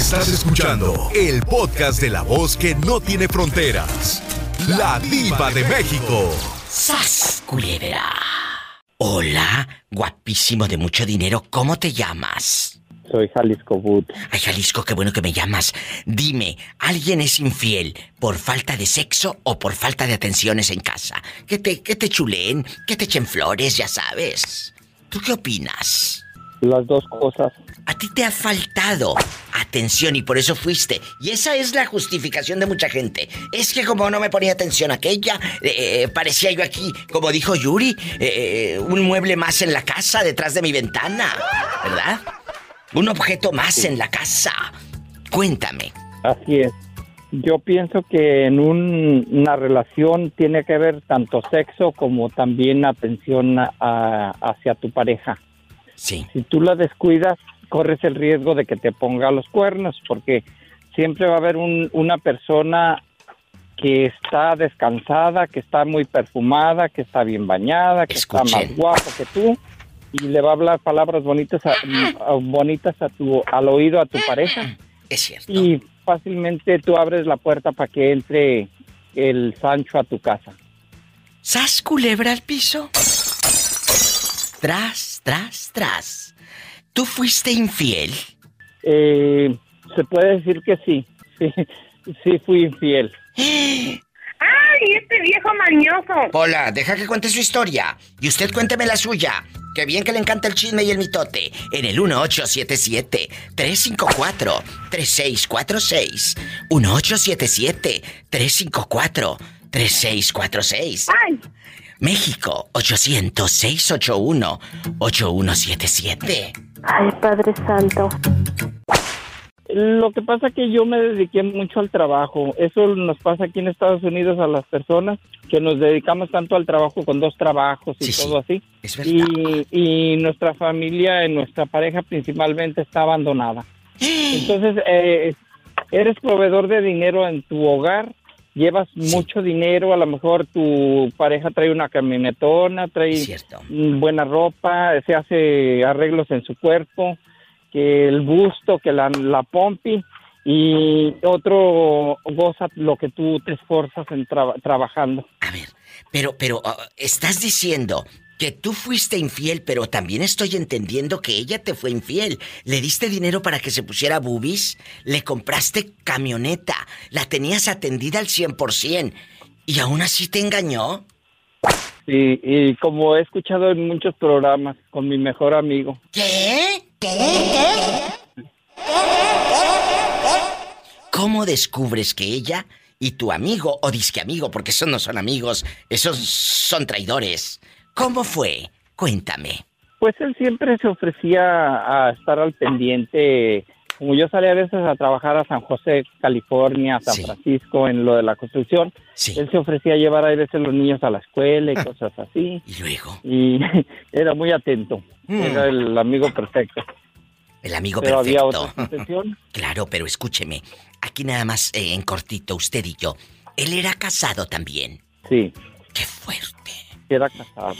Estás escuchando el podcast de la voz que no tiene fronteras. La diva de México. ¡Sas, culebra! Hola, guapísimo de mucho dinero, ¿cómo te llamas? Soy Jalisco Wood. Ay, Jalisco, qué bueno que me llamas. Dime, ¿alguien es infiel por falta de sexo o por falta de atenciones en casa? Que te, que te chuleen, que te echen flores, ya sabes. ¿Tú qué opinas? Las dos cosas. A ti te ha faltado atención y por eso fuiste. Y esa es la justificación de mucha gente. Es que como no me ponía atención aquella, eh, eh, parecía yo aquí, como dijo Yuri, eh, un mueble más en la casa, detrás de mi ventana. ¿Verdad? Un objeto más en la casa. Cuéntame. Así es. Yo pienso que en un- una relación tiene que haber tanto sexo como también atención a- hacia tu pareja. Sí. Si tú la descuidas, corres el riesgo de que te ponga los cuernos, porque siempre va a haber un- una persona que está descansada, que está muy perfumada, que está bien bañada, que está más guapo que tú y le va a hablar palabras bonitas a, a- bonitas a tu al oído a tu pareja Es cierto. y fácilmente tú abres la puerta para que entre el Sancho a tu casa. ¿Sas culebra al piso? Tras, tras, tras. ¿Tú fuiste infiel? Eh, se puede decir que sí, sí, sí fui infiel. ¡Ay, este viejo mañoso! Hola, deja que cuente su historia. Y usted cuénteme la suya. Qué bien que le encanta el chisme y el mitote. En el 1877-354-3646. 1877-354-3646. ¡Ay! México, 800-681-8177. ¡Ay, Padre Santo! Lo que pasa es que yo me dediqué mucho al trabajo. Eso nos pasa aquí en Estados Unidos a las personas que nos dedicamos tanto al trabajo con dos trabajos y Sí, sí. todo así. Es verdad. Y, y nuestra familia, nuestra pareja principalmente está abandonada. Entonces, eh, eres proveedor de dinero en tu hogar, llevas mucho dinero, a lo mejor tu pareja trae una camionetona, trae cierto. mm, buena ropa, se hace arreglos en su cuerpo, que el busto, que la, la pompi, y otro goza lo que tú te esforzas en traba- trabajando. A ver, pero, pero, ah, estás diciendo que tú fuiste infiel, pero también estoy entendiendo que ella te fue infiel. Le diste dinero para que se pusiera boobies, le compraste camioneta, la tenías atendida al 100% y aún así te engañó. Sí, y como he escuchado en muchos programas con mi mejor amigo, ¿Qué? ¿Cómo descubres que ella y tu amigo, o disque amigo, porque esos no son amigos, esos son traidores? ¿Cómo fue? Cuéntame. Pues él siempre se ofrecía a estar al pendiente. Como yo salía a veces a trabajar a San José, California, a San Sí. Francisco, en lo de la construcción, Sí. él se ofrecía a llevar a veces los niños a la escuela y cosas así. Y luego, Y era muy atento. Mm. Era el amigo perfecto. el amigo Pero había perfecto. otra situación. Claro, pero escúcheme. Aquí nada más eh, en cortito, usted y yo. Él era casado también. Sí, ¡Qué fuerte! Era casado.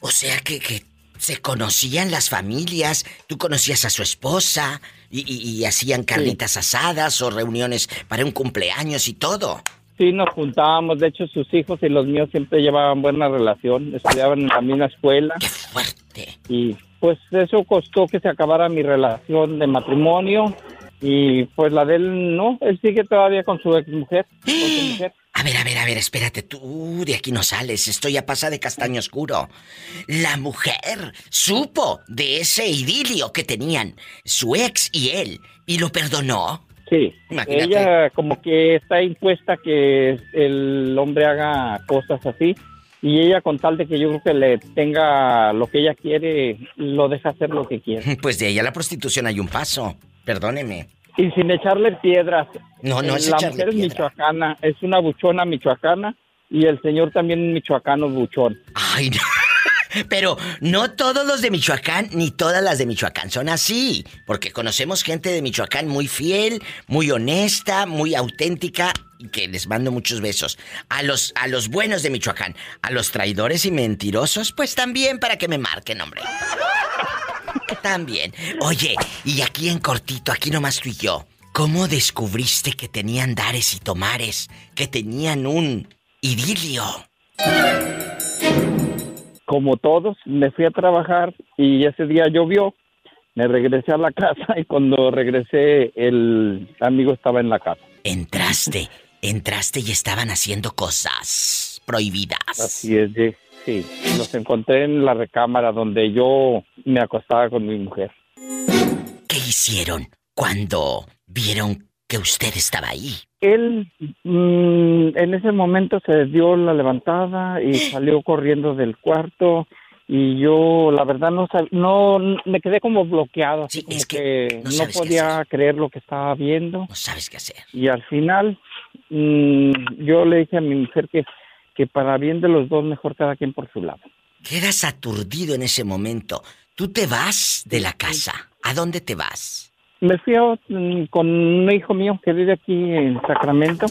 O sea que, que se conocían las familias, tú conocías a su esposa y, y- y hacían carnitas asadas o reuniones para un cumpleaños y todo. Sí, nos juntábamos. De hecho, sus hijos y los míos siempre llevaban buena relación. Estudiaban en la misma escuela. ¡Qué fuerte! y pues eso costó que se acabara mi relación de matrimonio y pues la de él no, él sigue todavía con su ex mujer, con su mujer. A ver, a ver, a ver, espérate, tú de aquí no sales, estoy a pasa de castaño oscuro. La mujer supo de ese idilio que tenían su ex y él y lo perdonó. Sí, Imagínate. ella como que está impuesta que el hombre haga cosas así y ella con tal de que yo creo que le tenga lo que ella quiere, lo deja hacer lo que quiere. Pues de ahí a la prostitución hay un paso, perdóneme. Y sin echarle piedras. No, no es La mujer es piedra. michoacana, es una buchona michoacana y el señor también es michoacano buchón. Ay, no. Pero no todos los de Michoacán ni todas las de Michoacán son así, porque conocemos gente de Michoacán muy fiel, muy honesta, muy auténtica y que les mando muchos besos. A los a los buenos de Michoacán, a los traidores y mentirosos, pues también para que me marquen, hombre. También. Oye, y aquí en cortito, aquí nomás tú y yo. cómo descubriste que tenían dares y tomares, que tenían un idilio? Como todos, me fui a trabajar y ese día llovió. Me regresé a la casa y cuando regresé el amigo estaba en la casa. Entraste, entraste y estaban haciendo cosas prohibidas. Así es, sí. Los encontré en la recámara donde yo me acostaba con mi mujer. ¿Qué hicieron cuando vieron que usted estaba ahí? Él mm, en ese momento se dio la levantada y salió corriendo del cuarto y yo la verdad no no me quedé como bloqueado sí, es que, no, podía creer lo que estaba viendo no sabes qué hacer y al final mm, yo le dije a mi mujer que que para bien de los dos mejor cada quien por su lado quedas aturdido en ese momento tú te vas de la casa a dónde te vas me fui mm, con un hijo mío que vive aquí en Sacramento.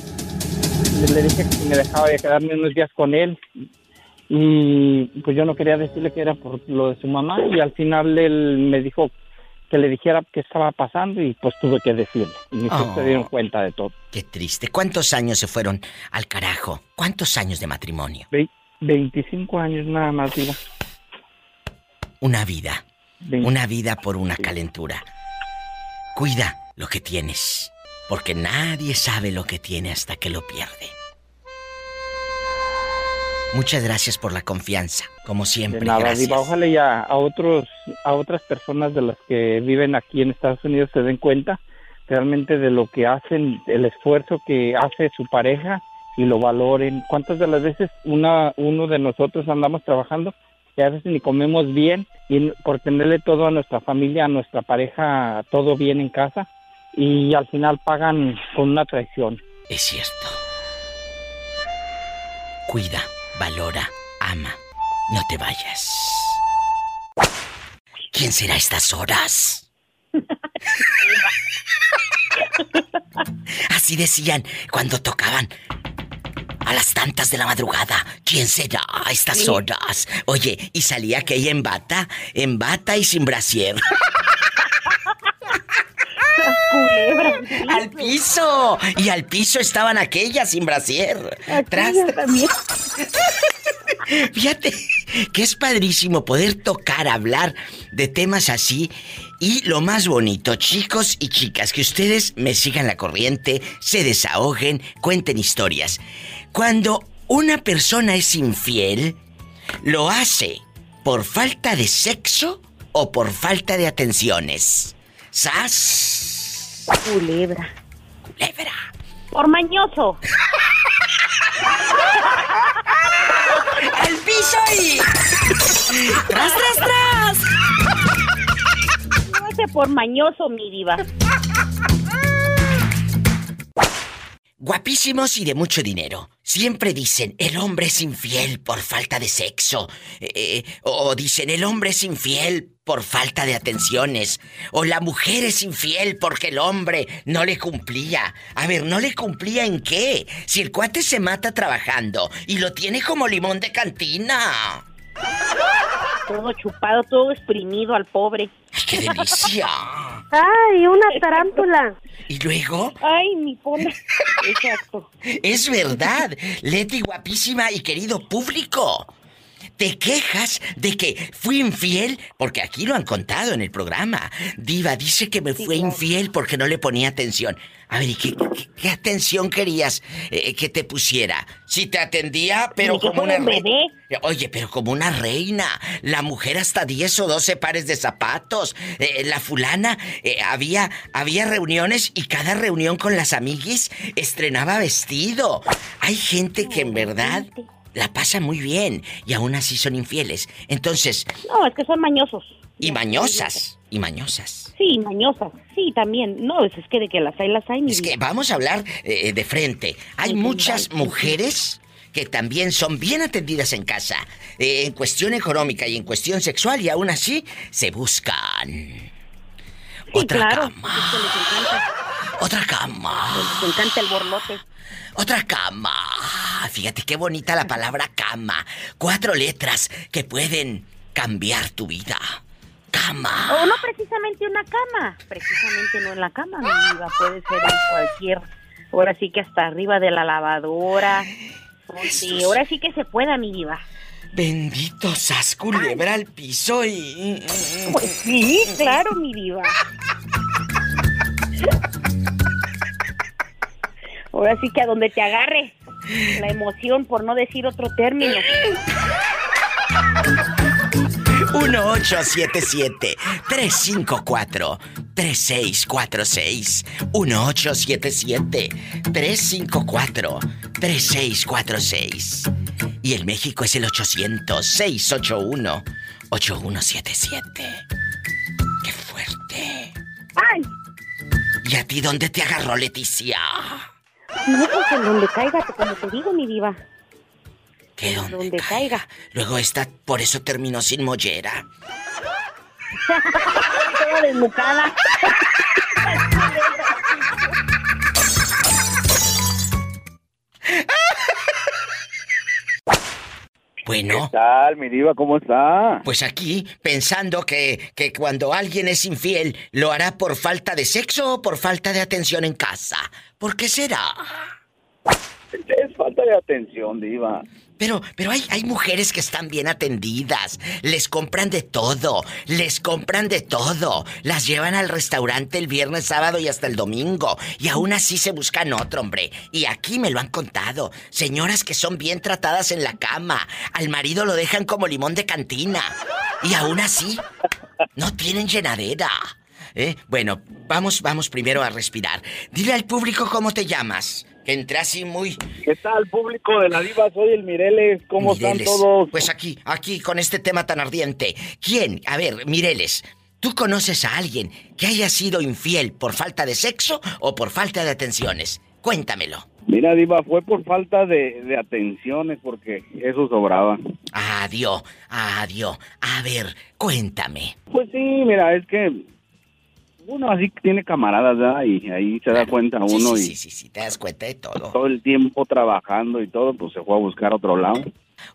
Le dije que me dejaba de quedarme unos días con él. Y pues yo no quería decirle que era por lo de su mamá. Y al final él me dijo que le dijera qué estaba pasando y pues tuve que decirle. Y mis hijos se dieron oh, cuenta de todo. Qué triste. ¿Cuántos años se fueron al carajo? ¿Cuántos años de matrimonio? 25 años nada más, digo. Una vida. Una vida por una calentura. Cuida lo que tienes, porque nadie sabe lo que tiene hasta que lo pierde. Muchas gracias por la confianza, como siempre. nada, ojalá ya a otros, a otras personas de las que viven aquí en Estados Unidos se den cuenta realmente de lo que hacen, el esfuerzo que hace su pareja y lo valoren. ¿Cuántas de las veces una, uno de nosotros andamos trabajando y a veces ni comemos bien y por tenerle todo a nuestra familia, a nuestra pareja, todo bien en casa y al final pagan con una traición. Es cierto. Cuida, valora, ama. No te vayas. ¿Quién será a estas horas? Así decían cuando tocaban a las tantas de la madrugada. ¿Quién será a estas horas? Oye, y salía aquella en bata, en bata y sin brasier. al piso. Y al piso estaban aquellas sin brasier. Tras... Fíjate que es padrísimo poder tocar, hablar de temas así. Y lo más bonito, chicos y chicas, que ustedes me sigan la corriente, se desahoguen, cuenten historias. Cuando una persona es infiel, lo hace por falta de sexo o por falta de atenciones. ¿Sas? Culebra. Culebra. Por mañoso. ¡Al piso y... ¡Tras, tras, tras! No por mañoso, mi diva. Guapísimos y de mucho dinero. Siempre dicen, el hombre es infiel por falta de sexo. Eh, eh, o dicen, el hombre es infiel por falta de atenciones. O la mujer es infiel porque el hombre no le cumplía. A ver, ¿no le cumplía en qué? Si el cuate se mata trabajando y lo tiene como limón de cantina. Todo chupado, todo exprimido al pobre. ¡Ay, qué delicia! ¡Ay, una tarántula! ¿Y luego? ¡Ay, mi pobre! Exacto. Es verdad, Leti guapísima y querido público. Te quejas de que fui infiel porque aquí lo han contado en el programa. Diva dice que me fue infiel porque no le ponía atención. A ver, ¿y qué, atención querías eh, que te pusiera? Si te atendía, pero como una bebé. Oye, pero como una reina. La mujer hasta 10 o 12 pares de zapatos. Eh, la fulana, eh, había, había reuniones y cada reunión con las amiguis estrenaba vestido. Hay gente que en verdad la pasa muy bien y aún así son infieles. Entonces... No, es que son mañosos. Y mañosas. Y mañosas. Sí, mañosas. Sí, también. No, es, que de que las hay, las hay. Es que vamos a hablar eh, de frente. Hay muchas mujeres que también son bien atendidas en casa, eh, en cuestión económica y en cuestión sexual, y aún así se buscan. Otra cama. Otra cama. Les encanta el borlote. Otra cama. Fíjate qué bonita la palabra cama. Cuatro letras que pueden cambiar tu vida. cama. O no precisamente una cama, precisamente no en la cama, mi diva, puede ser en cualquier, ahora sí que hasta arriba de la lavadora. Sí, ahora sí que se pueda, mi diva. Bendito sas culebra al piso y... Pues sí, claro, mi diva. Ahora sí que a donde te agarre la emoción, por no decir otro término. 1877-354-3646. 1877-354-3646. Y el México es el 800-681-8177. ¡Qué fuerte! ¡Ay! ¿Y a ti dónde te agarró Leticia? No, pues en donde caiga, como te digo, mi diva. ¿Qué dónde, donde caiga? caiga. Luego esta, por eso terminó sin mollera. Desnucada. Bueno, ¿Qué tal, mi diva? ¿Cómo está? pues aquí pensando que, que cuando alguien es infiel lo hará por falta de sexo o por falta de atención en casa. ¿Por qué será? Es falta de atención, diva. Pero, pero hay, hay mujeres que están bien atendidas, les compran de todo, les compran de todo, las llevan al restaurante el viernes, sábado y hasta el domingo, y aún así se buscan otro, hombre. Y aquí me lo han contado, señoras que son bien tratadas en la cama, al marido lo dejan como limón de cantina, y aún así no tienen llenadera. ¿Eh? Bueno, vamos, vamos primero a respirar. Dile al público cómo te llamas. Que entré así muy, ¿Qué tal, público de la diva? Soy el Mireles. ¿Cómo Mireles. están todos? Pues aquí, aquí, con este tema tan ardiente. ¿Quién? A ver, Mireles, ¿tú conoces a alguien que haya sido infiel por falta de sexo o por falta de atenciones? Cuéntamelo. Mira, diva, fue por falta de, de atenciones porque eso sobraba. Adiós, adiós. A ver, cuéntame. Pues sí, mira, es que uno así tiene camaradas, ¿verdad? Y ahí se da cuenta Sí, uno sí, y sí, sí, sí, te das cuenta de todo. todo el tiempo trabajando y todo, pues se fue a buscar otro lado.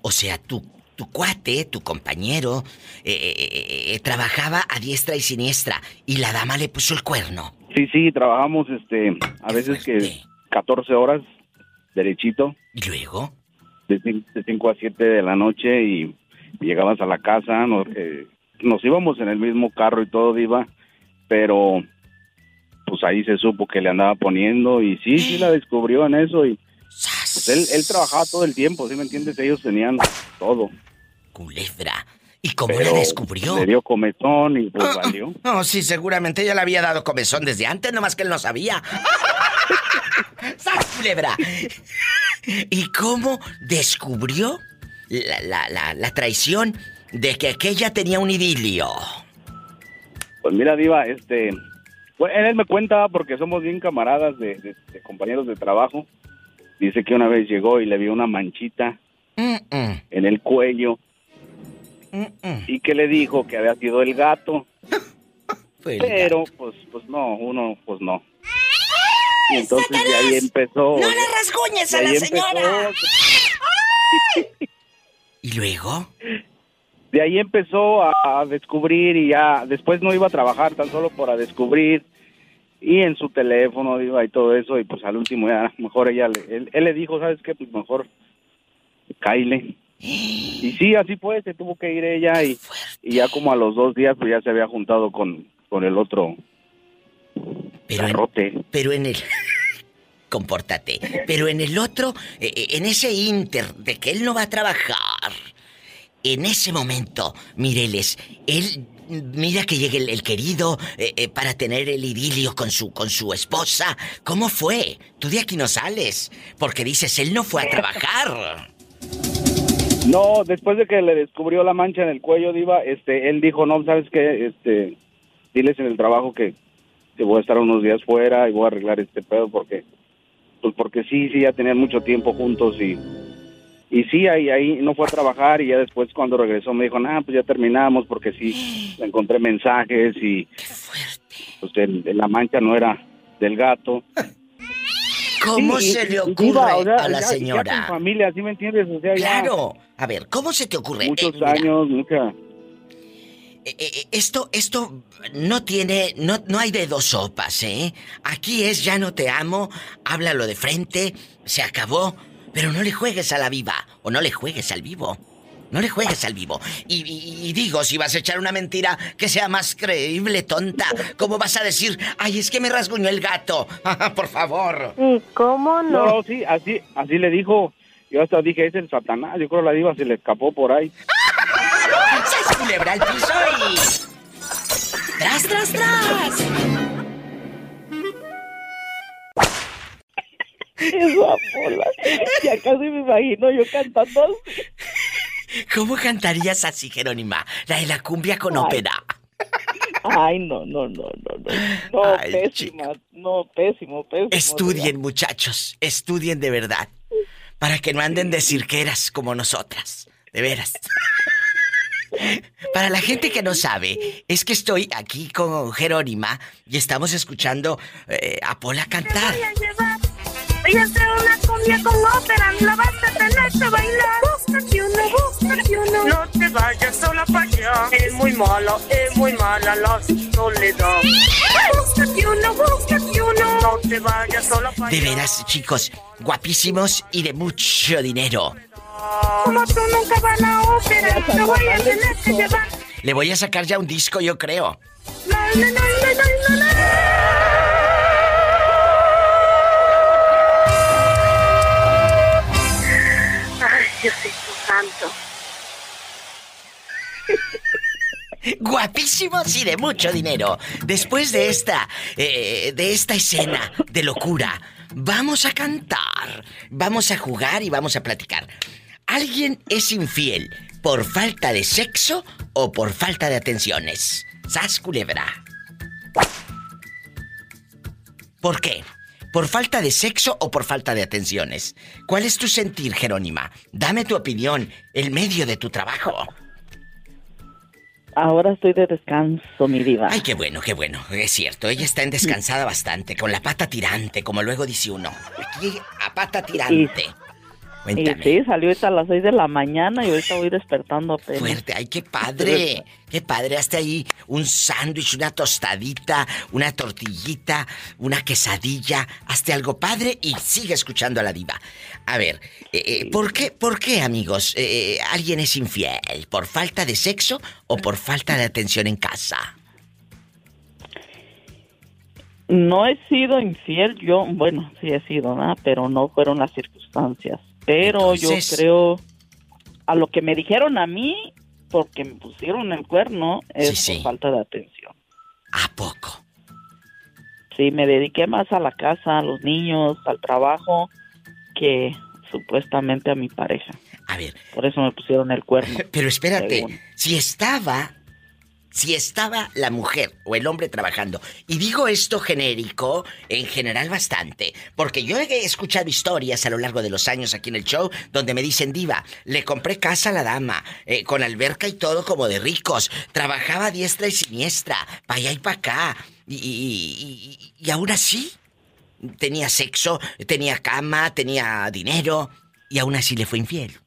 O sea, tu, tu cuate, tu compañero, eh, eh, eh, trabajaba a diestra y siniestra y la dama le puso el cuerno. Sí, sí, trabajamos este, a Qué veces fuerte. que 14 horas, derechito, ¿Y luego? de 5 a 7 de la noche y llegabas a la casa, nos, eh, nos íbamos en el mismo carro y todo, Diva, pero pues ahí se supo que le andaba poniendo y sí, sí la descubrió en eso y pues él, él trabajaba todo el tiempo, ¿sí me entiendes? Ellos tenían todo. Culebra. ¿Y cómo pero la descubrió? Le dio comezón y pues valió. No, sí, seguramente ella le había dado comezón desde antes, nomás que él no sabía. ¡Sas, culebra! ¿Y cómo descubrió la, la- la- la traición de que aquella tenía un idilio? Pues mira, Diva, este, pues, él me cuenta porque somos bien camaradas de, de- de compañeros de trabajo. Dice que una vez llegó y le vio una manchita Mm, mm, en el cuello mm, y que le dijo que había sido el gato, el pero gato. pues pues no, uno pues no. Y entonces de ahí empezó. ¡No le rasguñes a la señora! empezó- ¿Y luego? De ahí empezó a, a descubrir y ya después no iba a trabajar tan solo para descubrir y en su teléfono iba y todo eso y pues al último ya mejor ella le, él, él le dijo sabes qué pues mejor caile y sí así fue se tuvo que ir ella y, y ya como a los dos días pues ya se había juntado con con el otro Pero en, garrote. pero en el... Compórtate. Pero en el otro, eh, eh, en ese inter de que él no va a trabajar, en ese momento, Mireles, él mira que llegue el, querido eh, eh, para tener el idilio con su con su esposa. ¿Cómo fue? Tú de aquí no sales, porque dices él no fue a trabajar. no después de que le descubrió la mancha en el cuello diva este él dijo no sabes qué este diles en el trabajo que que voy a estar unos días fuera y voy a arreglar este pedo porque pues porque sí sí ya tenían mucho tiempo juntos y y sí ahí ahí no fue a trabajar y ya después cuando regresó me dijo nah pues ya terminamos porque sí encontré mensajes y ¡Qué fuerte! pues el- la mancha no era del gato ¿Cómo Sí, y- se le ocurre o sea, a la ya- ya señora? con familia ¿sí me entiendes? o sea ya Claro. A ver, ¿cómo se te ocurre? muchos Eh, años mucha eh, eh, esto, esto no tiene, no, no hay de dos sopas, ¿eh? Aquí es ya no te amo, háblalo de frente, se acabó, pero no le juegues a la viva o no le juegues al vivo. No le juegues al vivo. Y, digo, si vas a echar una mentira que sea más creíble, tonta, ¿cómo vas a decir, ay, es que me rasguñó el gato? Por favor. ¿Cómo no? No, sí, así, así le dijo. Yo hasta dije, es el Satanás. Yo creo que la diva se le escapó por ahí. ¡Se culebra el piso y... ¡Tras, tras, tras! Eso, Apola. Ya casi me imagino yo cantando así. ¿Cómo cantarías así, Jerónima? La de la cumbia con ópera. Ay, no, no, no, no, no. No, pésima. No, pésimo, pésimo. Estudien, muchachos. Estudien de verdad. Para que no anden de cirqueras como nosotras. De veras. Para la gente que no sabe, es que estoy aquí con Jerónima y estamos escuchando eh, a Pola cantar. A hacer una cumbia con ópera, la vas a tener que bailar. Uno. No te vayas sola para allá. Es muy mala, es muy mala la soledad. Búscate uno, búscate uno. No te vayas sola para allá. De veras, chicos, guapísimos y de mucho dinero. Como tú nunca vas a ópera, no voy a tener que llevar. Le voy a sacar ya un disco, yo creo. No, no, no, no, no, no. Guapísimos y de mucho dinero. Después de esta, eh, de esta escena de locura, vamos a cantar, vamos a jugar y vamos a platicar. ¿Alguien es infiel por falta de sexo o por falta de atenciones? Sas culebra. ¿Por qué? ¿Por falta de sexo o por falta de atenciones? ¿Cuál es tu sentir, Jerónima? Dame tu opinión, el medio de tu trabajo. Ahora estoy de descanso, mi diva. Ay, qué bueno, qué bueno. Es cierto, ella está en descansada bastante, con la pata tirante, como luego dice uno. Aquí a pata tirante. Y sí, salió a las 6 de la mañana y ahorita voy despertando apenas. Fuerte, ay, qué padre. Qué padre, hasta ahí un sándwich, una tostadita, una tortillita, una quesadilla, hazte algo padre y sigue escuchando a la diva. A ver, eh, eh, ¿por, qué, ¿por qué, amigos, eh, alguien es infiel? ¿Por falta de sexo o por falta de atención en casa? No he sido infiel, yo, bueno, sí he sido, ¿no? Pero no fueron las circunstancias. Pero yo creo, a lo que me dijeron a mí, porque me pusieron el cuerno, es por falta de atención. ¿A poco? Sí, me dediqué más a la casa, a los niños, al trabajo, que supuestamente a mi pareja. A ver. Por eso me pusieron el cuerno. Pero espérate, si estaba si estaba la mujer o el hombre trabajando. Y digo esto genérico, en general bastante, porque yo he escuchado historias a lo largo de los años aquí en el show donde me dicen, diva, le compré casa a la dama, eh, con alberca y todo como de ricos, trabajaba diestra y siniestra, para allá y para acá, y, y, y aún así tenía sexo, tenía cama, tenía dinero, y aún así le fue infiel.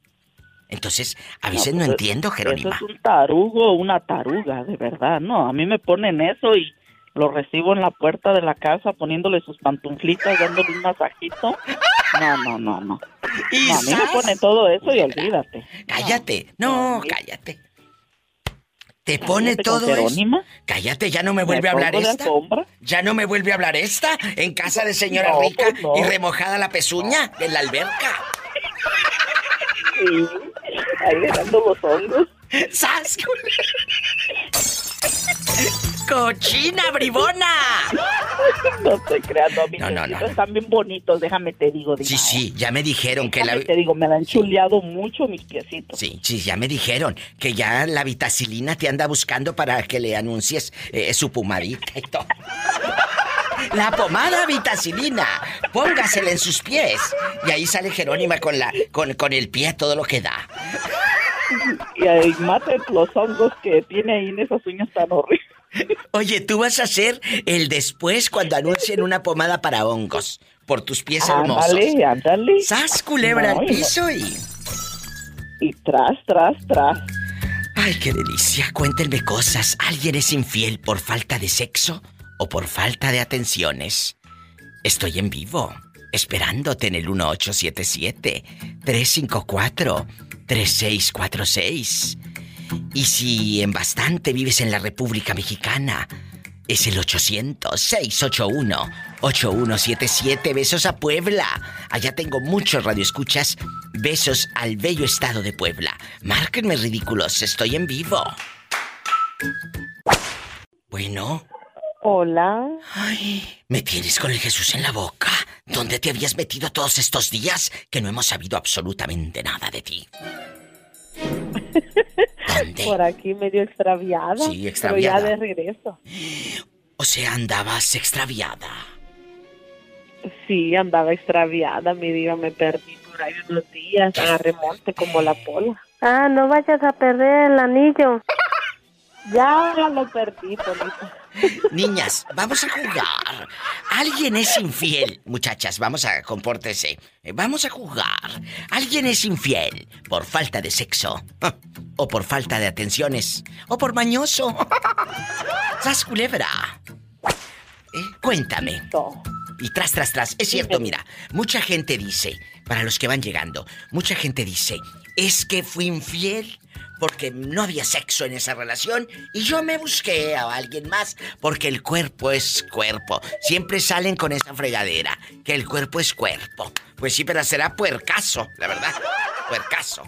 Entonces, a veces no, pues, entiendo, Jerónima. Eso es un tarugo, una taruga, de verdad. No, a mí me ponen eso y lo recibo en la puerta de la casa poniéndole sus pantuflitas, dándole un masajito. No, no, no, no. a mí me ponen todo eso y olvídate. Cállate, no, cállate. Te pone todo eso. Cállate, ya no me vuelve a hablar esta. Ya no me vuelve a hablar esta en casa de señora rica pues y remojada la pezuña en la alberca. Sí ahí dejando los hongos. ¡Sas! ¡Cochina, bribona! No estoy creando, no, no, no, Están bien bonitos, déjame te digo. sí, sí, ya me dijeron que la... Te digo, me han chuleado mucho mis piecitos. Sí, sí, ya me dijeron que ya la vitacilina te anda buscando para que le anuncies eh, su pomadita y todo. La pomada vitacilina. Póngasela en sus pies. Y ahí sale Jerónima con la con, con el pie todo lo que da. Y ahí maten los hongos que tiene ahí en esas uñas tan horribles. Oye, tú vas a hacer el después cuando anuncien una pomada para hongos por tus pies hermosos. Ándale, ándale. Sas culebra al piso y. Y tras, tras, tras. Ay, qué delicia. Cuéntenme cosas. ¿Alguien es infiel por falta de sexo o por falta de atenciones? Estoy en vivo, esperándote en el 1877-354-3646. Y si en bastante vives en la República Mexicana, es el 800-681-8177. Besos a Puebla. Allá tengo muchos radioescuchas. Besos al bello estado de Puebla. Márquenme ridículos, estoy en vivo. Bueno. Hola. Ay, me tienes con el Jesús en la boca. ¿Dónde te habías metido todos estos días que no hemos sabido absolutamente nada de ti? ¿Dónde? Por aquí medio extraviada. Sí, extraviada. Pero ya de regreso. O sea, andabas extraviada. Sí, andaba extraviada, mi diva, me perdí por ahí unos días, agarré monte como la pola. Ah, no vayas a perder el anillo. Ya lo perdí. Niñas, vamos a jugar. Alguien es infiel. Muchachas, vamos a compórtese. Eh, Vamos a jugar. Alguien es infiel por falta de sexo. O por falta de atenciones. O por mañoso. ¡Sas culebra! Eh, Cuéntame. Y tras, tras, tras. Es cierto, mira. Mucha gente dice, para los que van llegando, mucha gente dice, es que fui infiel porque no había sexo en esa relación y yo me busqué a alguien más porque el cuerpo es cuerpo. Siempre salen con esa fregadera, que el cuerpo es cuerpo. Pues sí, pero será puercaso, la verdad. Puercaso.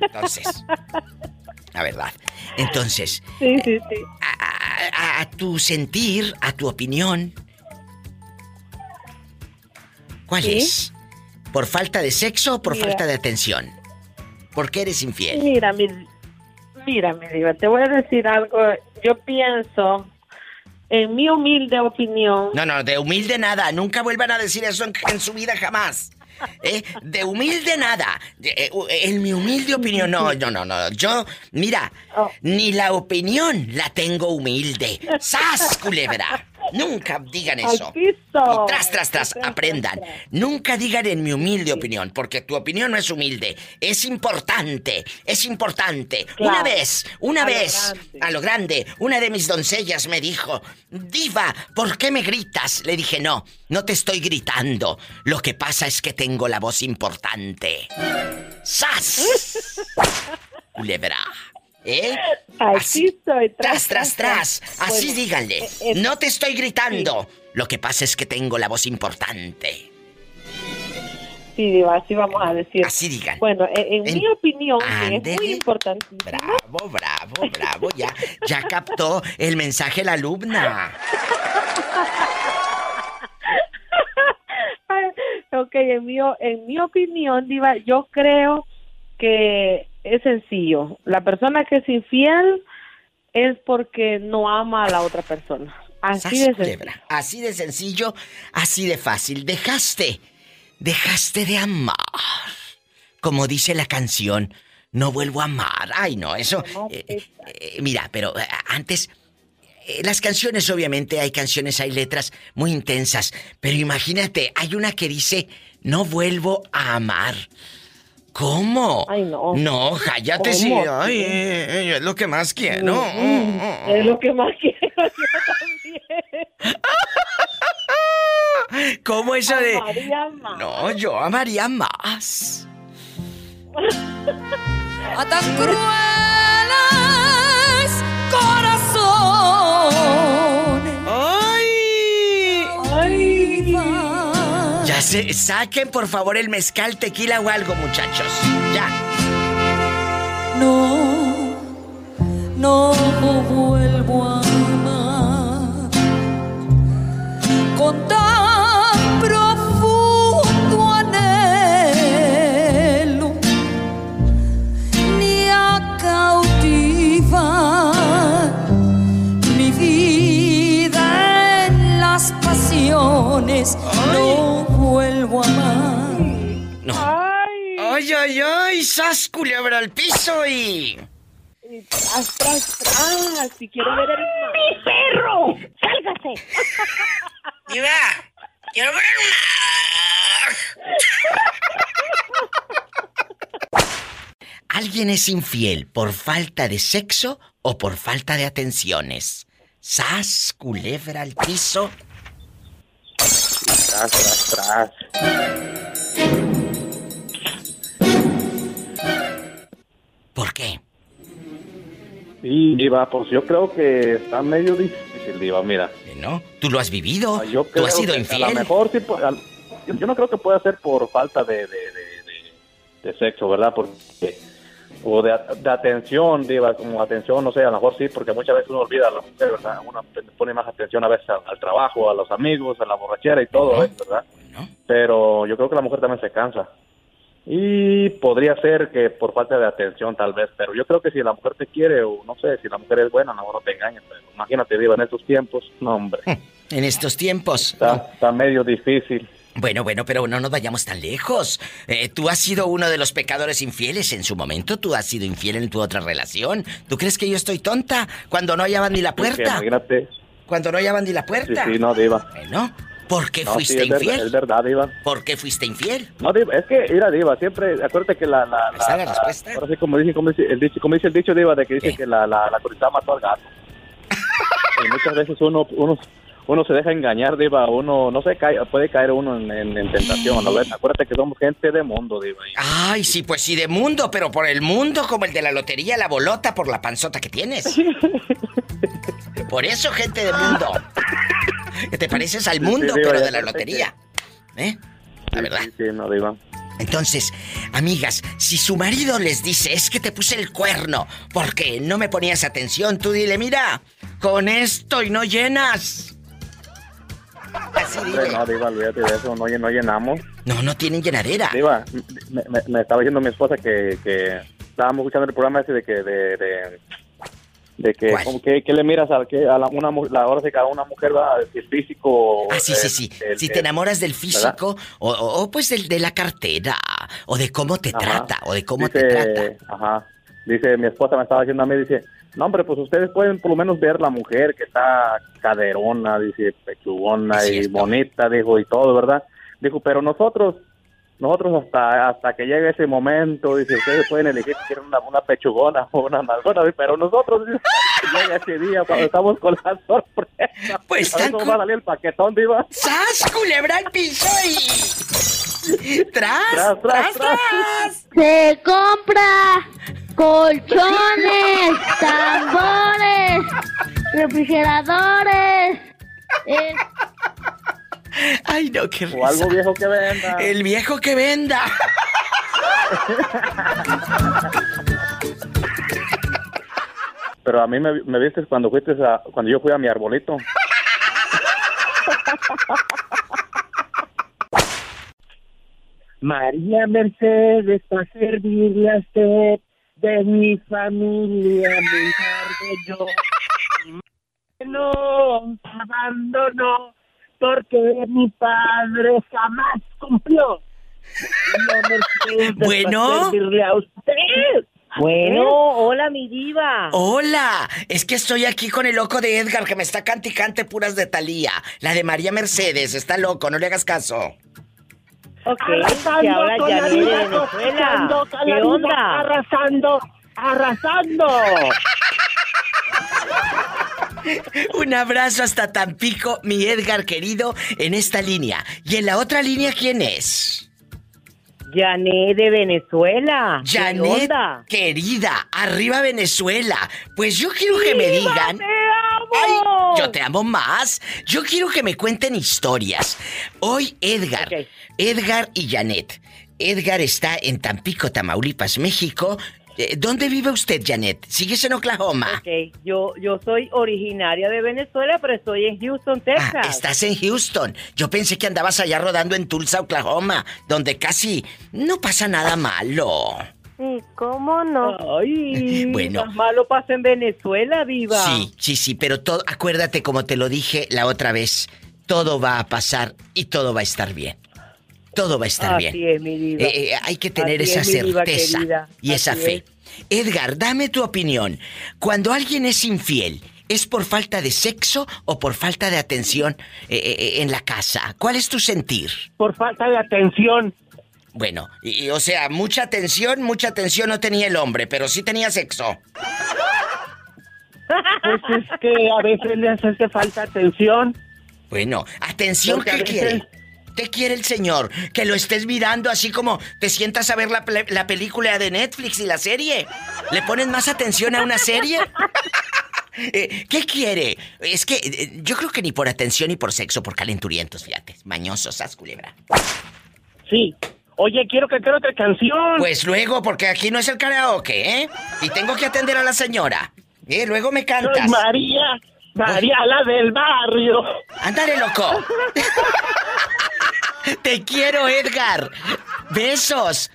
Entonces, la verdad. Entonces, Sí, sí, sí. a, a- a tu sentir, a tu opinión, ¿cuál es? ¿Por falta de sexo o por Mira. falta de atención? ¿Por qué eres infiel? Mira, mi, mira, mi diva, te voy a decir algo. Yo pienso, en mi humilde opinión, No, no, de humilde nada. Nunca vuelvan a decir eso en, en su vida jamás. ¿Eh? De humilde nada. Eh, u- en mi humilde opinión, no, no, no, no. Yo, mira, Oh. ni la opinión la tengo humilde. ¡Sas, culebra! Nunca digan eso. Y tras, tras, tras, aprendan. Nunca digan en mi humilde opinión, porque tu opinión no es humilde. Es importante, es importante. Claro. Una vez, una A vez, a lo grande, una de mis doncellas me dijo, Diva, ¿por qué me gritas? Le dije, no, no te estoy gritando. Lo que pasa es que tengo la voz importante. ¡Sas! Culebra. ¿Eh? Aquí estoy, Tras, tras, tras. Así Bueno, díganle. eh, eh, No te estoy gritando. Lo que pasa es que tengo la voz importante. Sí, diva, así vamos a decir. Así digan. Bueno, en, en mi opinión, es muy importantísimo. Bravo, bravo, bravo. Ya, ya captó el mensaje la alumna. ok, en mi, en mi opinión, Diva, yo creo que es sencillo. La persona que es infiel es porque no ama a la otra persona. Así de sencillo. Así de sencillo, así de fácil. Dejaste, dejaste de amar. Como dice la canción, no vuelvo a amar. Ay, no, eso. Eh, esa. eh, mira, pero eh, antes. eh, Las canciones, obviamente, hay canciones, hay letras muy intensas. Pero imagínate, hay una que dice, no vuelvo a amar. ¿Cómo? Ay, no. No, cállate, sí. ¿Cómo? Ay, eh, eh, es lo que más quiero. Mm, Es lo que más quiero yo también. ¿Cómo eso de.? Amaría más. No, yo amaría más. a tan crueles corazones. ¡Ay! Ay, Se saquen por favor el mezcal, tequila o algo, muchachos. Ya. No, no vuelvo a sas culebra al piso y. y tras, tras, tras, si quiero ver el mar. ¡Mi perro! ¡Sálgase! Diva, quiero ver el mar. ¿Alguien es infiel por falta de sexo o por falta de atenciones? ¿Sas, culebra al piso? Tras, tras, tras. ¿Por qué? Sí, Diva, pues yo creo que está medio difícil, Diva, mira. ¿No? ¿Tú lo has vivido? Yo ¿Tú creo has sido que infiel? A lo mejor sí, pues, al- yo, yo no creo que pueda ser por falta de, de, de- de- sexo, ¿verdad? Porque, o de, atención, Diva, como atención, no sé, a lo mejor sí, porque muchas veces uno olvida a la mujer, ¿verdad? Uno pone más atención a veces al, al trabajo, a los amigos, a la borrachera y todo. ¿verdad? Pero yo creo que la mujer también se cansa. Y podría ser que por falta de atención tal vez, pero yo creo que si la mujer te quiere o no sé, si la mujer es buena, mejor no te engañes, pero imagínate, Diva, en estos tiempos, no hombre, En estos tiempos. está, está medio difícil. Bueno, bueno, pero no nos vayamos tan lejos. Eh, tú has sido uno de los pecadores infieles en su momento. Tú has sido infiel en tu otra relación. ¿Tú crees que yo estoy tonta cuando no hallaban ni la puerta? imagínate, Cuando no hallaban ni la sí, puerta. sí, no, Diva. Bueno, ¿por qué No, fuiste sí, es, ver- infiel? es verdad, Diva. ¿Por qué fuiste infiel? No, Diva, es que, mira, Diva, siempre, acuérdate que la... la, la, ¿Esa es la respuesta? Ahora sí, como dice, como dice el dicho, como dice, el dicho Diva, de que dice ¿Qué? que la, la, mató al gato. y muchas veces uno, uno, uno se deja engañar, Diva, uno, no sé, cae, puede caer uno en, en- en tentación, ¿no? Acuérdate que somos gente de mundo, Diva. Ay, sí, pues sí, de mundo, pero por el mundo, como el de la lotería, la bolota, por la panzota que tienes. Por eso, gente de mundo. Que te pareces al mundo, Sí, digo, pero de la lotería. ¿Eh? La verdad. Sí, sí, no, Diva. Entonces, amigas, si su marido les dice, es que te puse el cuerno porque no me ponías atención, tú dile, mira, con esto y no llenas. Así no, Diva, olvídate de eso, no, no llenamos. No, no tienen llenadera. Diva, me, me- me estaba diciendo mi esposa que, que estábamos escuchando el programa ese de que de, de, de que, como que, que le miras a, que a la, una la hora de cada una mujer va el físico Ah, sí, el- sí, sí. el- si el- te enamoras del físico, o, o- o, pues del- de, la cartera, o de cómo te Ajá. trata, o de cómo dice, te trata. Ajá. Dice, mi esposa me estaba diciendo a mí, dice, no, hombre, pues ustedes pueden por lo menos ver la mujer que está caderona, dice, pechugona y bonita, dijo, y todo, ¿verdad? Dijo, pero nosotros, nosotros hasta hasta que llegue ese momento, dice, ustedes pueden elegir si quieren una, una pechugona o una nalgona, pero nosotros, dice, llega ese día cuando estamos con la sorpresa. Pues a ver cómo cu- va a salir el paquetón, diva. ¡Sas, culebra al piso y... ¡Tras, Tras, tras, tras, tras. tras! Se compra colchones, tambores, refrigeradores. eh, Ay, no, qué risa. O algo viejo que venda. El viejo que venda. Pero a mí me, me viste cuando fuiste a, cuando yo fui a mi arbolito. María Mercedes, para servirle a usted, de mi familia me encargo yo. Nos abandonó porque mi padre jamás cumplió. Bueno. servirle a usted. Bueno, hola mi diva. Hola, es que estoy aquí con el loco de Edgar que me está canticante puras de Talía. La de María Mercedes, está loco, no le hagas caso. Ok, Arrasando que habla con la Janet de vida, Venezuela. cosechando con la ¿Qué vida, onda? Arrasando, arrasando. Un abrazo hasta Tampico, mi Edgar querido, en esta línea. ¿Y en la otra línea quién es? Janet de Venezuela. ¿Qué Janet, onda? querida, arriba Venezuela. Pues yo quiero que me digan... ¡Te amo! ¡Ay! Yo te amo más. Yo quiero que me cuenten historias. Hoy Edgar. Edgar y Janet. Edgar está en Tampico, Tamaulipas, México. Eh, ¿Dónde vive usted, Janet? ¿Sigues en Oklahoma? Ok, yo, yo soy originaria de Venezuela, pero estoy en Houston, Texas. Ah, estás en Houston. Yo pensé que andabas allá rodando en Tulsa, Oklahoma, donde casi no pasa nada malo. ¿Y cómo no? Ay, Bueno. más malo pasa en Venezuela, viva. Sí, sí, sí, pero todo, acuérdate como te lo dije la otra vez, todo va a pasar y todo va a estar bien. Todo va a estar Así bien. es, mi diva. Eh, eh, hay que tener Así esa es, mi diva certeza y esa fe. Edgar, dame tu opinión. Cuando alguien es infiel, ¿es por falta de sexo o por falta de atención eh, en la casa? ¿Cuál es tu sentir? Por falta de atención. Bueno, y, y, o sea, mucha atención, mucha atención no tenía el hombre, pero sí tenía sexo. Pues es que a veces le hace falta atención. Bueno, atención, Porque a ¿qué veces- quiere? ¿Qué quiere el señor? Que lo estés mirando así como te sientas a ver la, la película de Netflix y la serie. ¿Le ponen más atención a una serie? Eh, ¿Qué quiere? Es que eh, yo creo que ni por atención ni por sexo, por calenturientos, fíjate. Mañosos, haz culebra. Sí. Oye, quiero que quiero otra canción. Pues luego, porque aquí no es el karaoke, ¿eh? Y tengo que atender a la señora. Eh, luego me cantas. Soy María, María la del barrio. Ándale, loco. Te quiero, Edgar. Besos.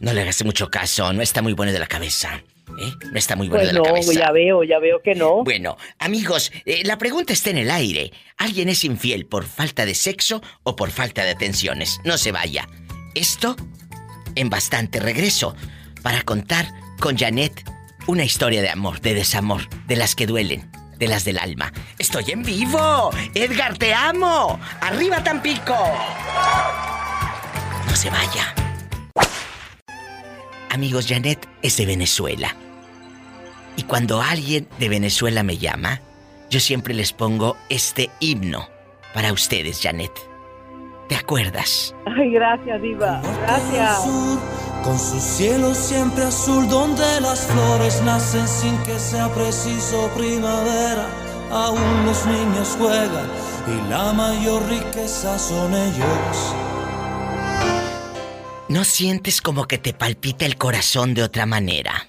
No le hagas mucho caso, no está muy bueno de la cabeza. ¿Eh? No está muy bueno Pues de la no, cabeza. ya veo, ya veo que no. Bueno, amigos, eh, la pregunta está en el aire. ¿Alguien es infiel por falta de sexo o por falta de atenciones? No se vaya. Esto en bastante regreso para contar con Janet una historia de amor, de desamor, de las que duelen, de las del alma. Estoy en vivo. Edgar, te amo. Arriba Tampico. No se vaya. Amigos, Janet es de Venezuela. Y cuando alguien de Venezuela me llama, yo siempre les pongo este himno para ustedes, Janet. ¿Te acuerdas? Ay, gracias, Diva. Gracias. Sur, con su cielo siempre azul, donde las flores nacen sin que sea preciso primavera. Aún los niños juegan y la mayor riqueza son ellos. ¿No sientes como que te palpita el corazón de otra manera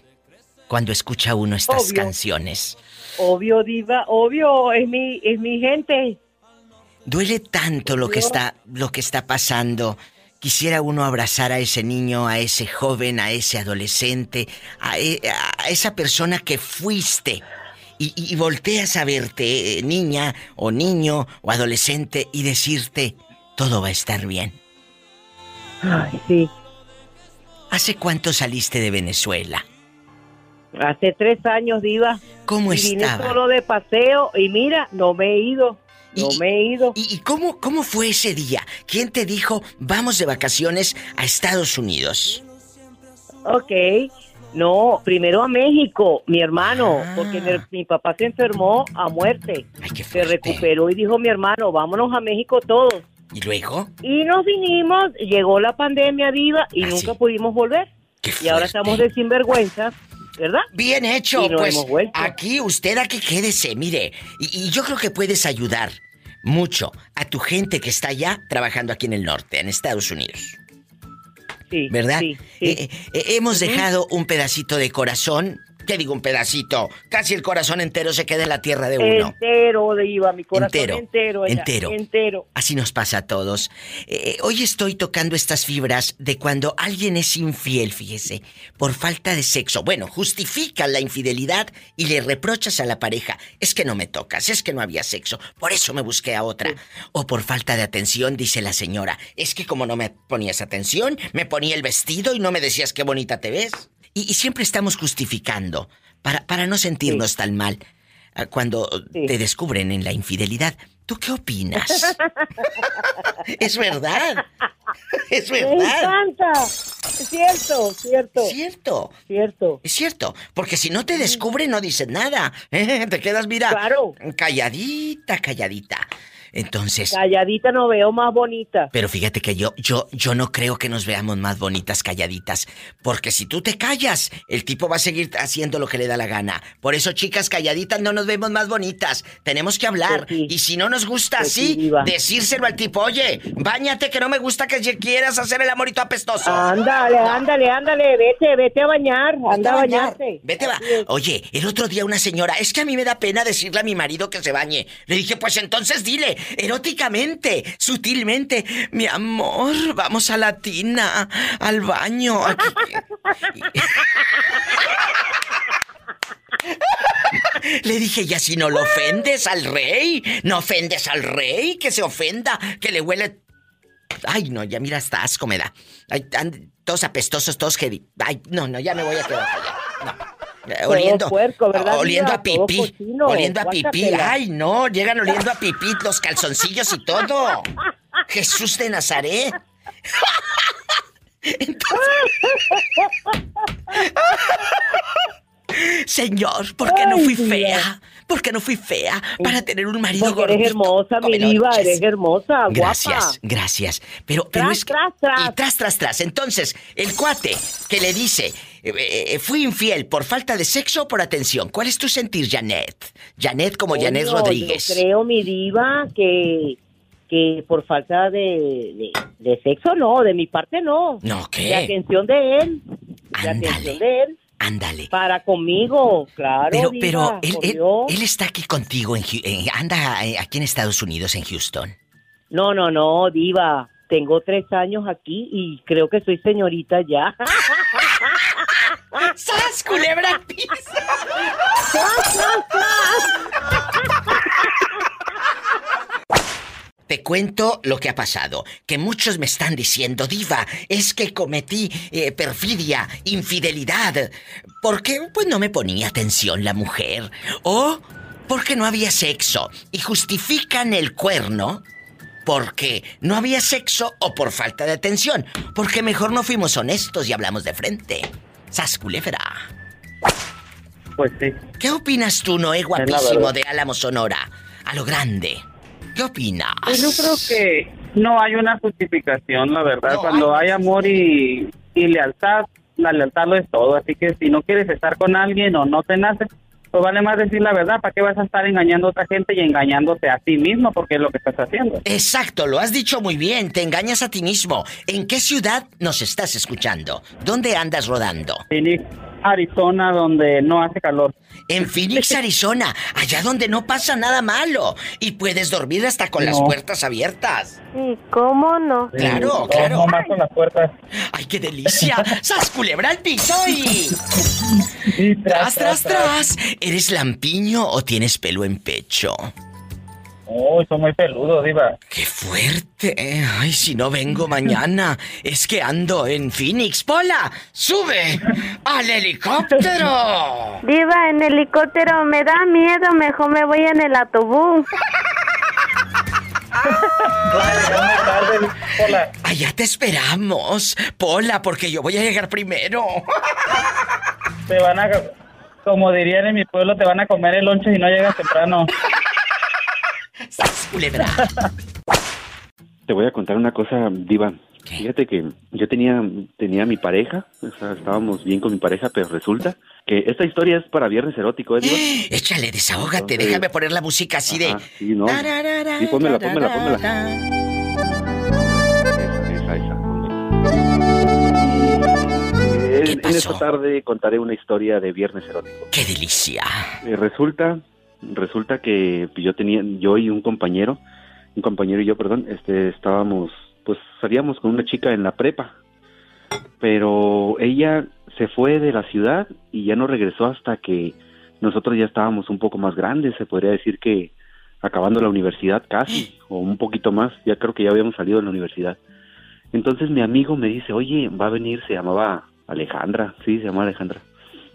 cuando escucha uno estas Obvio. canciones? Obvio, Diva, obvio, es mi, es mi gente. Duele tanto lo que está lo que está pasando. Quisiera uno abrazar a ese niño, a ese joven, a ese adolescente, a, e- a esa persona que fuiste. Y, y- volteas a verte, eh, niña o niño o adolescente, y decirte, todo va a estar bien. Ay, sí. ¿Hace cuánto saliste de Venezuela? Hace tres años, Diva. ¿Cómo y vine estaba? solo de paseo y mira, no me he ido. No me he ido. ¿Y, y cómo, cómo fue ese día? ¿Quién te dijo, vamos de vacaciones a Estados Unidos? Ok. No, primero a México, mi hermano, Ah. porque mi, mi papá se enfermó a muerte. se recuperó y dijo mi hermano, vámonos a México todos. ¿Y luego? Y nos vinimos, llegó la pandemia viva y nunca pudimos volver. y ahora estamos de sinvergüenza, ¿verdad? Bien hecho, Y pues aquí usted aquí quédese, mire. Y, y yo creo que puedes ayudar mucho a tu gente que está ya trabajando aquí en el norte, en Estados Unidos. Sí, ¿Verdad? sí, Eh, eh, hemos dejado un pedacito de corazón. ¿Qué digo un pedacito? Casi el corazón entero se queda en la tierra de uno. Entero, Diva, mi corazón Entero, entero. entero. Entero. Así nos pasa a todos. Eh, hoy estoy tocando estas fibras de cuando alguien es infiel, fíjese, por falta de sexo. Bueno, justifica la infidelidad y le reprochas a la pareja. Es que no me tocas, es que no había sexo, por eso me busqué a otra. O por falta de atención, dice la señora. Es que como no me ponías atención, me ponía el vestido y no me decías qué bonita te ves. Y, y siempre estamos justificando para, para no sentirnos tan mal ah, cuando te descubren en la infidelidad. ¿Tú qué opinas? es verdad. Es Me verdad. encanta. Es cierto, cierto. Cierto. Cierto. Es cierto. Porque si no te descubren, no dices nada. ¿eh? Te quedas, mira. Calladita, calladita. Entonces. Calladita no veo más bonita. Pero fíjate que yo, yo, yo no creo que nos veamos más bonitas calladitas. Porque si tú te callas, el tipo va a seguir haciendo lo que le da la gana. Por eso, chicas calladitas, no nos vemos más bonitas. Tenemos que hablar. Y si no nos gusta Pues sí, así, decírselo al tipo, oye, bañate que no me gusta que quieras hacer el amorito apestoso. Ándale, ándale, ándale, vete, vete a bañar, anda a bañar. bañarte. Vete va. Oye, el otro día una señora, es que a mí me da pena decirle a mi marido que se bañe. Le dije, pues entonces dile, eróticamente, sutilmente, mi amor, vamos a la tina, al baño. aquí". Le dije, ya si no lo ofendes al rey, no ofendes al rey, que se ofenda, que le huele... Ay, no, ya mira, hasta asco me da. Ay, an- todos apestosos, todos que... Ay, no, no, ya me voy a quedar. No. Eh, Oliendo, puerco, ¿verdad, oliendo a pipí, cochino, oliendo a pipí. Ay, no, llegan oliendo a pipí los calzoncillos y todo. Jesús de Nazaret. Señor, ¿por qué no fui fea? ¿Por qué no fui fea para tener un marido Porque eres hermosa, mi diva, eres hermosa, Gracias, guapa. gracias. Pero, pero Tras, es que- tras, tras. Y tras, tras, tras. Entonces, el cuate que le dice, eh, eh, fui infiel por falta de sexo o por atención. ¿Cuál es tu sentir, Janet? Janet como Janet Rodríguez. Yo creo, mi diva, que, que por falta de, de, de sexo, no, de mi parte no. No, ¿qué? De atención de él. De atención de él. Ándale. Para conmigo, claro. Pero, diva, pero, él, él- está aquí contigo, en, anda eh, aquí en Estados Unidos, en Houston. No, no, no, diva. Tengo tres años aquí y creo que soy señorita ya. ¡Sas, culebra al Te cuento lo que ha pasado, que muchos me están diciendo, diva, es que cometí eh, perfidia, infidelidad, porque pues no me ponía atención la mujer, o porque no había sexo, y justifican el cuerno porque no había sexo o por falta de atención, porque mejor no fuimos honestos y hablamos de frente. Sas culebra. Pues sí. ¿Qué opinas tú, Noé guapísimo de Álamo Sonora? A lo grande. ¿Qué opinas? Pues yo creo que no hay una justificación, la verdad. Cuando hay amor y, y lealtad, la lealtad lo es todo. Así que si no quieres estar con alguien o no te nace, pues vale más decir la verdad. ¿Para qué vas a estar engañando a otra gente y engañándote a ti mismo? Porque es lo que estás haciendo. Exacto, lo has dicho muy bien, te engañas a ti mismo. ¿En qué ciudad nos estás escuchando? ¿Dónde andas rodando? Phoenix, Arizona, donde no hace calor. En Phoenix, Arizona, allá donde no pasa nada malo. Y puedes dormir hasta con las puertas abiertas. ¿Y cómo no? Claro, claro. No más con las puertas. ¡Ay, qué delicia! ¡Sas culebra al piso y... Tras, tras, tras. ¿Eres lampiño o tienes pelo en pecho? Uy, son muy peludos, diva. ¡Qué fuerte! Ay, si no vengo mañana, es que ando en Phoenix. ¡Pola! ¡Sube al helicóptero! Diva, en helicóptero me da miedo, mejor me voy en el autobús. Allá te esperamos, Pola, porque yo voy a llegar primero. Te van a, como dirían en mi pueblo, te van a comer el lonche si no llegas temprano. Culebra! Te voy a contar una cosa, Diva. Fíjate que yo tenía, tenía mi pareja, o sea, estábamos bien con mi pareja, pero resulta que esta historia es para viernes erótico, ¿eh, Diva? Échale, desahógate, Entonces- déjame poner la música así de... Ajá, sí, no. Sí, pónmela, pónmela, pónmela. Esa, esa. Eh, En esta tarde contaré una historia de viernes erótico. ¡Qué delicia! Eh, resulta, resulta que yo tenía, yo y un compañero, un compañero y yo, perdón, este, estábamos, pues salíamos con una chica en la prepa, pero ella se fue de la ciudad y ya no regresó hasta que nosotros ya estábamos un poco más grandes, se podría decir que acabando la universidad casi, o un poquito más, ya creo que ya habíamos salido de la universidad. Entonces mi amigo me dice, oye, va a venir, se llamaba Alejandra, sí, se llama Alejandra.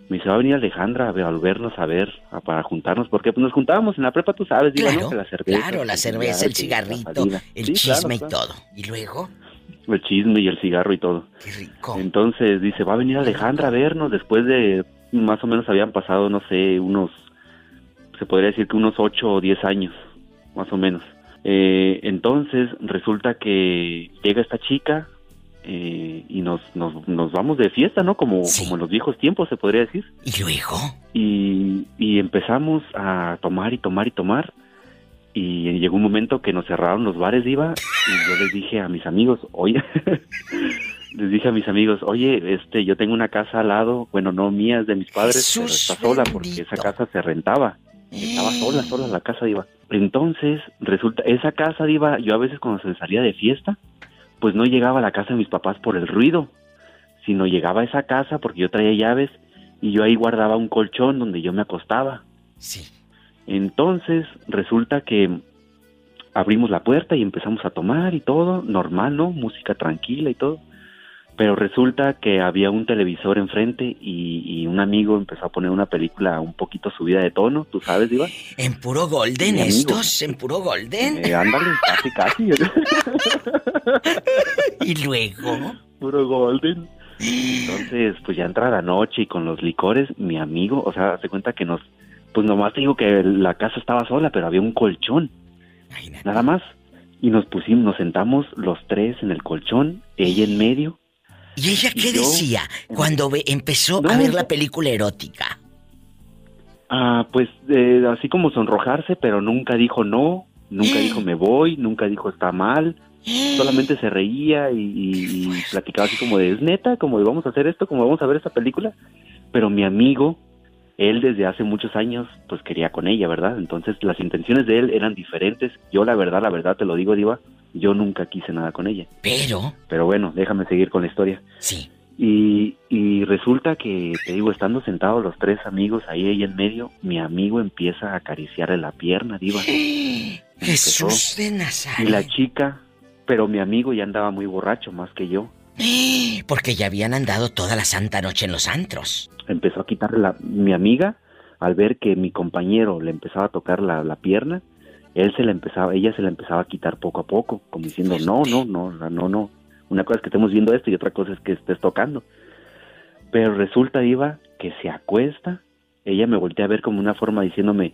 Me dice, va a venir Alejandra a vernos a ver, a- para juntarnos, porque pues nos juntábamos en la prepa, tú sabes, digo, Claro, ¿no? Que la cerveza. claro, la cerveza, el cigarrito, el Sí, claro, chisme y todo. ¿Y luego? El chisme y el cigarro y todo. Qué rico. Entonces dice, va a venir Alejandra a vernos después de, más o menos habían pasado, no sé, unos, se podría decir que unos 8 o 10 años, más o menos. Eh, entonces resulta que llega esta chica eh, y nos, nos, nos vamos de fiesta, ¿no? Como, como en los viejos tiempos, se podría decir. ¿Y luego? Y, y empezamos a tomar y tomar y tomar. Y llegó un momento que nos cerraron los bares, Iba, y yo les dije a mis amigos, oye, les dije a mis amigos, oye, este, yo tengo una casa al lado, bueno, no mía, es de mis padres, pero está sola porque esa casa se rentaba. Estaba sola, sola la casa, Diva. Entonces, resulta, esa casa, Diva, yo a veces cuando se salía de fiesta, pues no llegaba a la casa de mis papás por el ruido, sino llegaba a esa casa porque yo traía llaves y yo ahí guardaba un colchón donde yo me acostaba. Sí. Entonces, resulta que abrimos la puerta y empezamos a tomar y todo, normal, ¿no? Música tranquila y todo. Pero resulta que había un televisor enfrente y, y un amigo empezó a poner una película un poquito subida de tono, ¿tú sabes, Diva? ¿En puro golden estos? ¿En puro golden? Eh, ándale, casi, casi. ¿Y luego? puro golden. Entonces, pues ya entra la noche y con los licores, mi amigo, o sea, se cuenta que nos, pues nomás te digo que la casa estaba sola, pero había un colchón. Nada más. Y nos pusimos, nos sentamos los tres en el colchón, ella en medio. ¿Y ella qué decía cuando empezó a ver la película erótica? Ah, pues eh, así como sonrojarse, pero nunca dijo no, nunca dijo me voy, nunca dijo está mal, solamente se reía y, y- y platicaba así como de es neta, como de vamos a hacer esto, como vamos a ver esta película. Pero mi amigo, él desde hace muchos años, pues quería con ella, ¿verdad? Entonces las intenciones de él eran diferentes. Yo la verdad, la verdad te lo digo, Diva, yo nunca quise nada con ella. Pero, Pero bueno, déjame seguir con la historia. Sí. Y, y resulta que, te digo, estando sentados los tres amigos ahí, ella en medio, mi amigo empieza a acariciarle la pierna, diva. Jesús de Y la Nazaret. chica, pero mi amigo ya andaba muy borracho, más que yo. Porque ya habían andado toda la santa noche en los antros. Empezó a quitarle la... Mi amiga, al ver que mi compañero le empezaba a tocar la, la pierna, él se la empezaba, ella se la empezaba a quitar poco a poco, como diciendo, no, no, no, no, no. Una cosa es que estemos viendo esto y otra cosa es que estés tocando. Pero resulta, Diva, que se acuesta. Ella me voltea a ver como una forma diciéndome,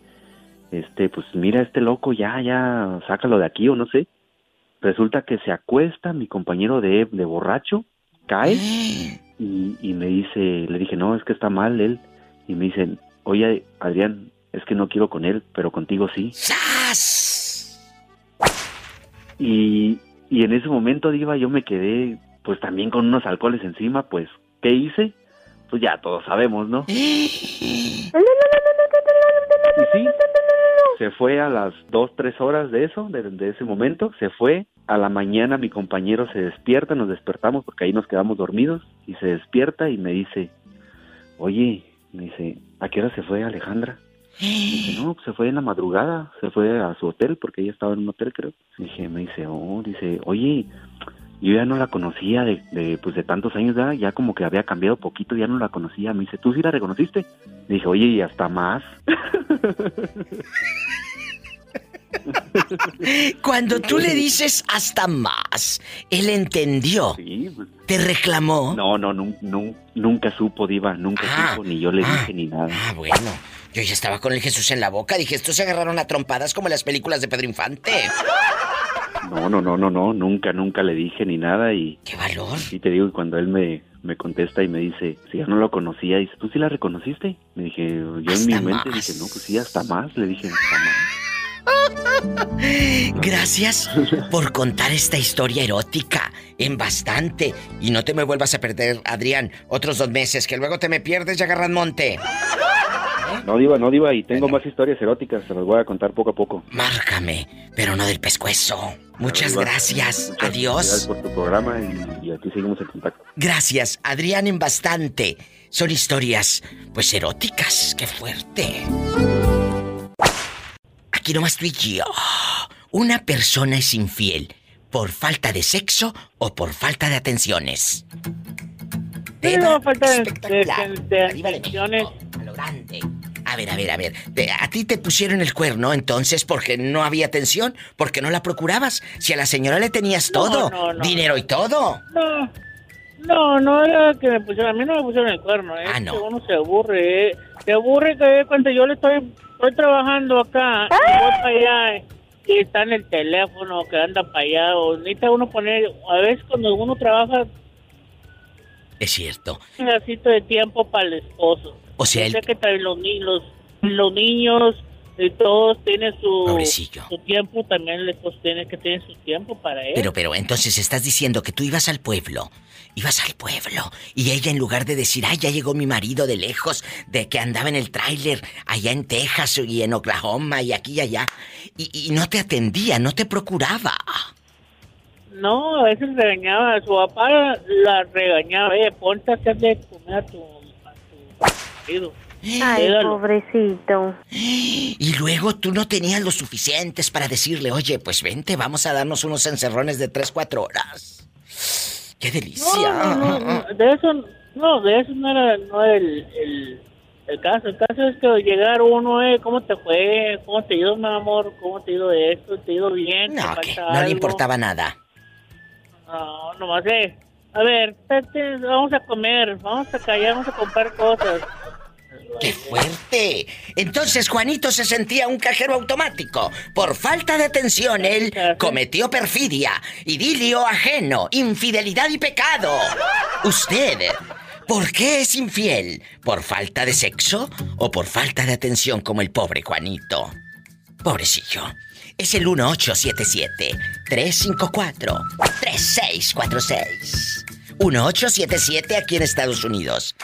este, pues mira, este loco, ya, ya, sácalo de aquí o no sé. Resulta que se acuesta mi compañero de, de borracho, cae y, y me dice, le dije, no, es que está mal él. Y me dicen, oye, Adrián, es que no quiero con él, pero contigo sí. Y, y en ese momento, Diva, yo me quedé, pues también con unos alcoholes encima, pues, ¿qué hice? Pues ya todos sabemos, ¿no? Y sí, se fue a las dos, tres horas de eso, de, de ese momento, se fue. A la mañana mi compañero se despierta, nos despertamos porque ahí nos quedamos dormidos y se despierta y me dice, oye, me dice, ¿a qué hora se fue Alejandra? Dice, no, pues se fue en la madrugada, se fue a su hotel porque ella estaba en un hotel, creo. Dije, me dice, oh, dice, oye, yo ya no la conocía de, de, pues de tantos años, ya, ya como que había cambiado poquito, ya no la conocía. Me dice, ¿tú sí la reconociste? Le dije, oye, y hasta más. Cuando tú le dices hasta más, él entendió. Te reclamó. No, no, nun- nun- nunca supo, Diva, nunca supo, ni yo le dije ni nada. Ah, bueno. Yo ya estaba con el Jesús en la boca. Dije, estos se agarraron a trompadas como en las películas de Pedro Infante. No, no, no, no, no, nunca, nunca le dije ni nada y... ¡Qué valor! Y te digo, cuando él me, me contesta y me dice, si ya no lo conocía, dice, ¿tú sí la reconociste? Me dije, yo en mi mente dije, no, pues sí, hasta más, le dije, hasta más. Gracias por contar esta historia erótica en bastante. Y no te me vuelvas a perder, Adrián, otros dos meses, que luego te me pierdes y agarran monte. No, Diva, no, Diva, y tengo más historias eróticas, se las voy a contar poco a poco. Márcame, pero no del pescuezo. Muchas Diva. gracias. Muchas Adiós. felicidades por tu programa y, y aquí seguimos en contacto. Gracias, Adrián, en bastante. Son historias, pues eróticas. ¡Qué fuerte! Aquí nomás tú y yo. Una persona es infiel por falta de sexo o por falta de atenciones. Sí, no, falta de, espectacular. de- de atenciones. A ver, a ver, a ver. Te- a ti te pusieron el cuerno entonces porque no había atención, porque no la procurabas. Si a la señora le tenías No, todo, no, no. dinero y todo. No, no, no era que me pusieron, a mí no me pusieron el cuerno, es Ah, no. que uno se aburre, eh. se aburre que cuando yo le estoy, estoy trabajando acá, y voy para allá y está en el teléfono, que anda para allá, o necesita uno poner, a veces cuando uno trabaja, Es cierto. un pedacito de tiempo para el esposo. O sea, sé que también los, los, los niños y todos tienen su, su tiempo, también el esposo tiene que tener su tiempo para él. Pero, pero, entonces estás diciendo que tú ibas al pueblo. Ibas al pueblo. Y ella, en lugar de decir, ay, ya llegó mi marido de lejos, de que andaba en el tráiler allá en Texas y en Oklahoma y aquí y allá, y, y no te atendía, no te procuraba. No, a veces regañaba, su papá la regañaba, eh, ponte a hacerle comer a tu, Ay, pobrecito. Y luego tú no tenías lo suficientes para decirle, oye, pues vente, vamos a darnos unos encerrones de 3, 4 horas. ¡Qué delicia! No, no, de eso, no, de eso no era, no era el, el, el caso. El caso es que llegar uno, eh, ¿cómo te fue? ¿Cómo te ido, mi amor? ¿Cómo te ido esto? ¿Te ha ido bien? ¿Te No, que no le importaba nada. No, nomás, eh, A ver, vamos a comer, vamos a callar, vamos a comprar cosas. ¡Qué fuerte! Entonces Juanito se sentía un cajero automático. Por falta de atención, él cometió perfidia, idilio ajeno, infidelidad y pecado. Usted, ¿por qué es infiel? ¿Por falta de sexo o por falta de atención como el pobre Juanito? Pobrecillo. Es el 1877-354-3646. 1877 aquí en Estados Unidos.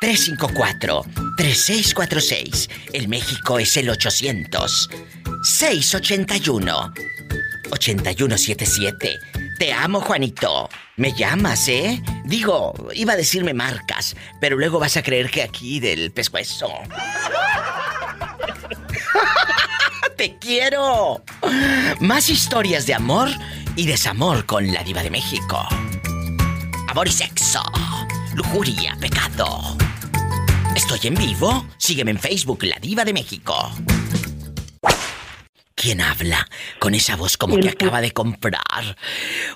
354-3646. El México es el 800-681-8177. Te amo, Juanito. Me llamas, ¿eh? Digo, iba a decirme marcas, pero luego vas a creer que aquí del pescuezo. ¡Te quiero! Más historias de amor y desamor con la diva de México. Amor y sexo. Lujuria, pecado. ¿Estoy en vivo? Sígueme en Facebook, La Diva de México. ¿Quién habla con esa voz como que acaba de comprar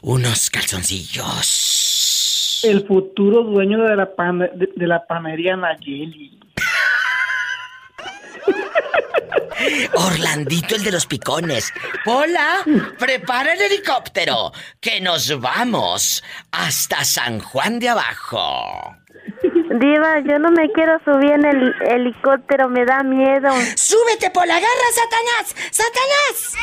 unos calzoncillos? El futuro dueño de la, pan- de, de la panadería Nayeli. Orlandito, el de los picones. Hola, prepara el helicóptero, que nos vamos hasta San Juan de Abajo. Diva, yo no me quiero subir en el helicóptero, me da miedo. ¡Súbete por la garra, Satanás! ¡Satanás!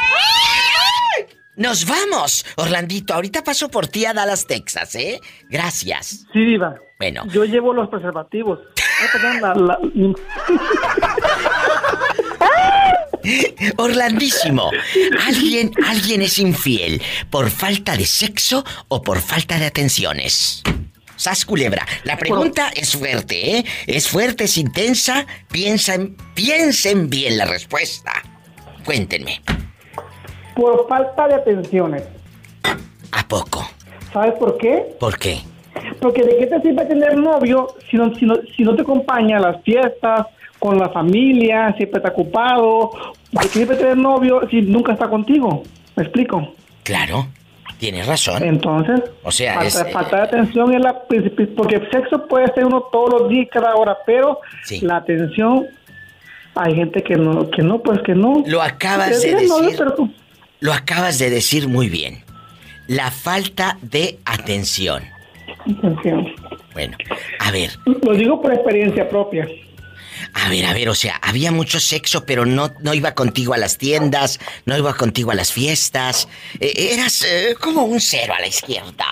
Nos vamos, Orlandito. Ahorita paso por ti a Dallas, Texas, ¿eh? Gracias. Sí, Diva. Bueno. Yo llevo los preservativos. Ah, perdón, la- la- Orlandísimo, ¿alguien, alguien es infiel por falta de sexo o por falta de atenciones? Sas culebra, la pregunta es fuerte, ¿eh? Es fuerte, es intensa. Piensen, piensen bien la respuesta. Cuéntenme, Por falta de atenciones. ¿a poco? ¿Sabes por qué? ¿Por qué? Porque de qué te sirve tener novio si no, si no, si no te acompaña a las fiestas, con la familia, siempre está ocupado. ¿De qué sirve tener novio si nunca está contigo? ¿Me explico? Claro, tienes razón. Entonces, O sea, falta, es, eh, falta de atención es la porque el sexo puede ser uno todos los días, cada hora, pero Sí. la atención hay gente que no, que no, pues que no. Lo acabas de decir. pero Lo acabas de decir muy bien. La falta de atención. atención. Bueno, a ver, Lo digo por experiencia propia. A ver, a ver, o sea, había mucho sexo, pero no, no iba contigo a las tiendas, no iba contigo a las fiestas. Eh, eras eh, como un cero a la izquierda.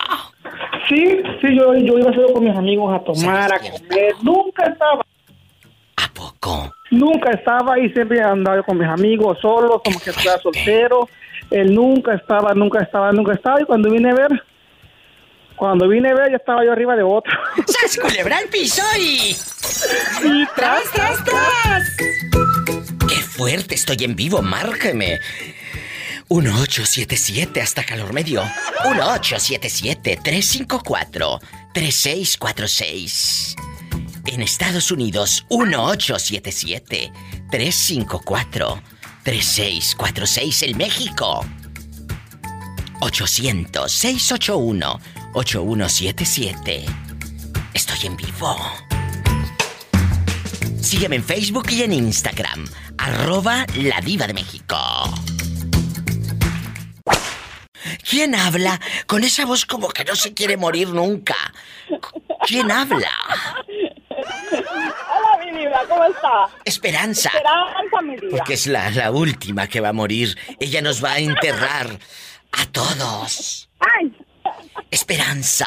Sí, sí, yo, yo iba solo con mis amigos a tomar, a comer. Nunca estaba. ¿A poco? Nunca estaba y siempre andaba con mis amigos solo, como que estaba soltero. Él nunca estaba, nunca estaba, nunca estaba. Y cuando vine a ver, cuando vine a ver, ya estaba yo arriba de otro. ¡Sas culebra al piso y... Y tras, tras, tras! ¡Qué fuerte! Estoy en vivo, márqueme. 1877, hasta calor me dio. 1877-354-3646. En Estados Unidos, 1877-354-3646. En México, 800-681-8177. Estoy en vivo. Sígueme en Facebook y en Instagram. Arroba La Diva de México. ¿Quién habla con esa voz como que no se quiere morir nunca? ¿Quién habla? Hola, mi diva, ¿cómo está? Esperanza. Esperanza, mi diva. Porque es la, la última que va a morir. Ella nos va a enterrar a todos. Ay, Esperanza.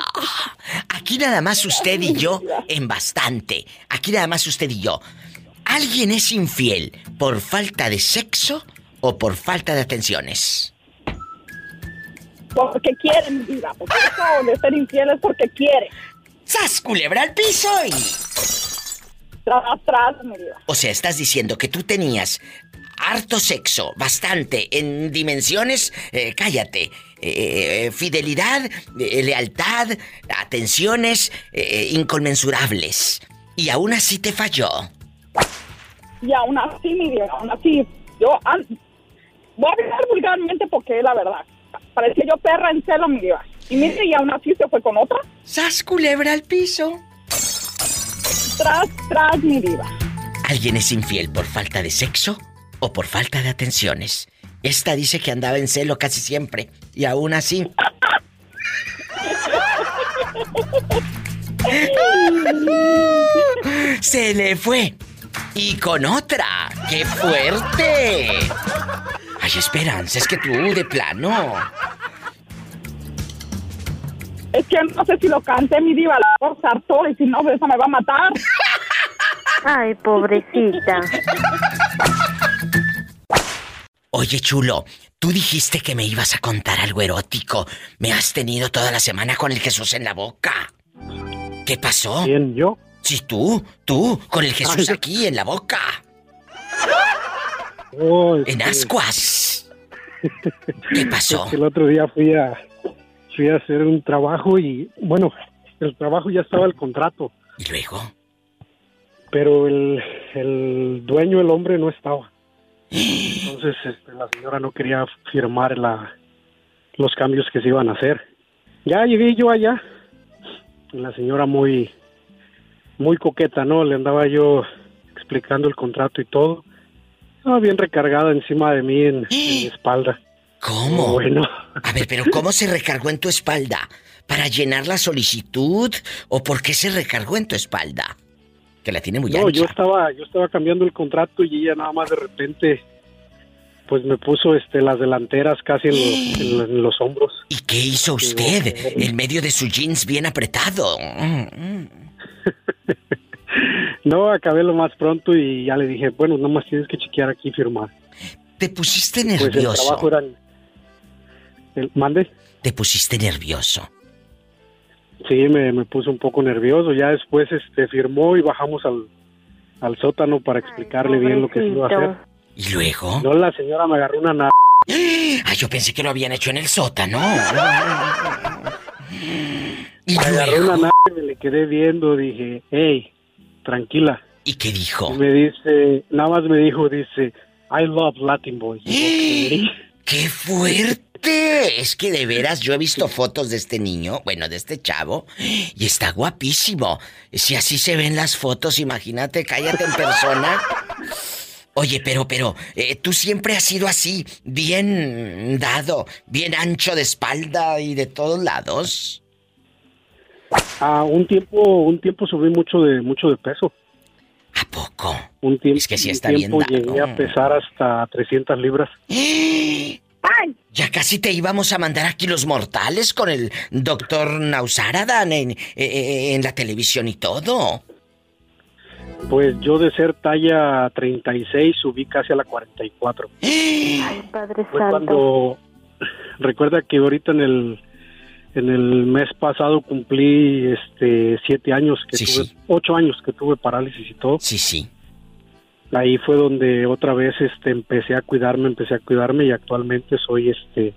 Aquí nada más usted y yo en bastante. Aquí nada más usted y yo. ¿Alguien es infiel por falta de sexo o por falta de atenciones? porque quiere, mi diva. Porque eso de ser infiel es porque quiere. ¡Sas, culebra al piso y... Tras, tras, mi. O sea, estás diciendo que tú tenías harto sexo, bastante, en dimensiones, eh, cállate, eh, fidelidad, eh, lealtad, atenciones eh, inconmensurables. Y aún así te falló. Y aún así, mi diva, aún así, yo an- voy a hablar vulgarmente porque es la verdad. Parecía yo perra en celo, mi diva. Y mire, y aún así se fue con otra. ¡Sas culebra al piso! Tras, tras, mi diva. ¿Alguien es infiel por falta de sexo o por falta de atenciones? Esta dice que andaba en celo casi siempre y aún así. Se le fue. Y con otra. ¡Qué fuerte! Ay, Esperanza, es que tú de plano. Es que no sé si lo cante, mi diva, la forzar todo y si no, esa me va a matar. Ay, pobrecita. Oye, chulo, tú dijiste que me ibas a contar algo erótico. Me has tenido toda la semana con el Jesús en la boca. ¿Qué pasó? ¿Quién, yo? Sí, tú, tú, con el Jesús Ay. aquí en la boca. Oh, En ascuas. ¿Qué pasó? es que el otro día fui a, fui a hacer un trabajo y, bueno, el trabajo ya estaba el contrato. ¿Y luego? Pero el, el dueño, el hombre, no estaba. Entonces este, la señora no quería firmar la, los cambios que se iban a hacer. Ya llegué yo allá. La señora muy, muy coqueta, ¿no? Le andaba yo explicando el contrato y todo. Estaba bien recargada encima de mí en, en mi espalda. ¿Cómo? Bueno. A ver, pero ¿cómo se recargó en tu espalda? ¿Para llenar la solicitud? ¿O por qué se recargó en tu espalda? Que la tiene muy No, ancha. yo estaba, yo estaba cambiando el contrato y ella nada más de repente, pues me puso este las delanteras casi en los, en los- en los hombros. ¿Y qué hizo usted? En medio de su jeans bien apretado. No, acabé lo más pronto y ya le dije, bueno, nada más tienes que chequear aquí y firmar. Te pusiste Pues el nervioso. trabajo era... El, ¿Mande? Te pusiste nervioso. Sí, me, me puse un poco nervioso. Ya después este firmó y bajamos al, al sótano para explicarle bien lo que se iba a hacer. ¿Y luego? No, la señora me agarró una nada. Ah, yo pensé que lo habían hecho en el sótano. Me agarró una nada y me le quedé viendo. Dije, hey, tranquila. ¿Y qué dijo? Y me dice, nada más me dijo, dice, I love Latin boys. Y "Ok". ¡Qué fuerte! Es que de veras yo he visto fotos de este niño, bueno, de este chavo, y está guapísimo. Si así se ven las fotos, imagínate, cállate en persona. Oye, pero, pero, eh, tú siempre has sido así, bien dado, bien ancho de espalda y de todos lados. Ah, un tiempo, un tiempo subí mucho de, mucho de peso. ¿A poco? Un tiempo, Es que sí un está bien tiempo dado. llegué a pesar hasta 300 libras. Ya casi te íbamos a mandar aquí los mortales con el doctor Nausaradan en, eh, eh, en la televisión y todo. Pues yo de ser talla 36 subí casi a la 44. Padre Fue Santo. cuando recuerda que ahorita en el en el mes pasado cumplí este siete años que tuve ocho años que tuve parálisis y todo. Sí, sí. Ahí fue donde otra vez este empecé a cuidarme, empecé a cuidarme y actualmente soy este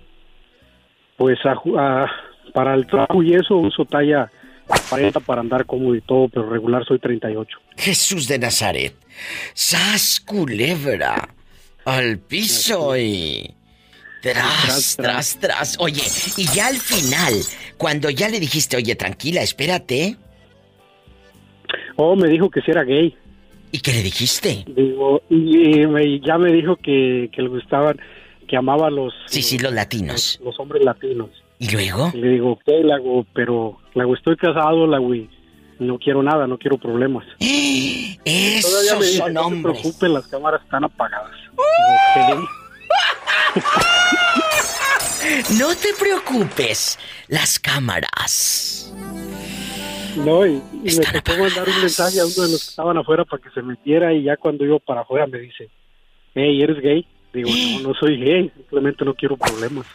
pues a a- para el trabajo y eso uso talla 40 para andar cómodo y todo, pero regular soy 38. Jesús de Nazaret. ¡Sas culebra! Al piso y. Tras, tras, tras. Oye, y ya al final, cuando ya le dijiste, oye, tranquila, espérate. Oh, me dijo que si era gay. ¿Y qué le dijiste? Digo, y, me- ya me dijo que, que le gustaban, que amaba a los, Sí, sí, los latinos. los hombres latinos. ¿Y luego? Y le digo, ok, le hago, pero le hago, estoy casado, le hago, y no quiero nada, no quiero problemas. Todavía Esos me dice, son no se hombres. las cámaras están apagadas. "Ok". No te preocupes, las cámaras. No, y, y me tocó mandar un mensaje a uno de los que estaban afuera para que se metiera y ya cuando iba para afuera me dice, hey, ¿eres gay? Digo, no, no soy gay, simplemente no quiero problemas.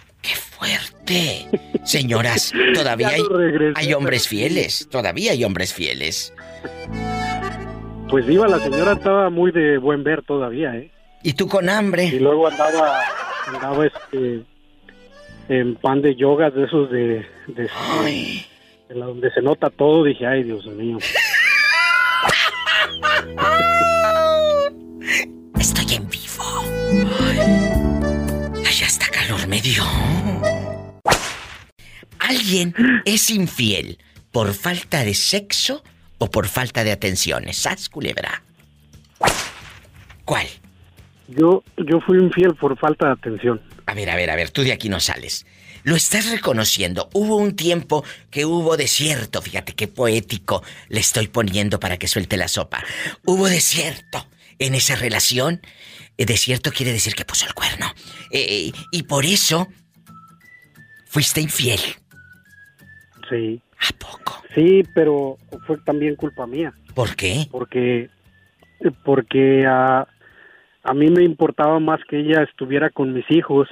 fuerte! Señoras, todavía hay, hay hombres fieles. Todavía hay hombres fieles. Pues iba, la señora estaba muy de buen ver todavía, ¿eh? Y tú con hambre. Y luego andaba, andaba este, en pan de yoga de esos de, de, este, de la donde se nota todo. Dije, ay, Dios mío. Estoy en vivo. Ay, hasta calor me dio. ¿Alguien es infiel por falta de sexo o por falta de atenciones? ¿Sas, culebra? ¿Cuál? Yo, yo fui infiel por falta de atención. A ver, a ver, a ver, tú de aquí no sales. Lo estás reconociendo. Hubo un tiempo que hubo desierto. Fíjate qué poético le estoy poniendo para que suelte la sopa. Hubo desierto en esa relación. Eh, Desierto quiere decir que puso el cuerno. Eh, y por eso fuiste infiel. Sí. ¿A poco? Sí, pero fue también culpa mía. ¿Por qué? Porque, porque a, a mí me importaba más que ella estuviera con mis hijos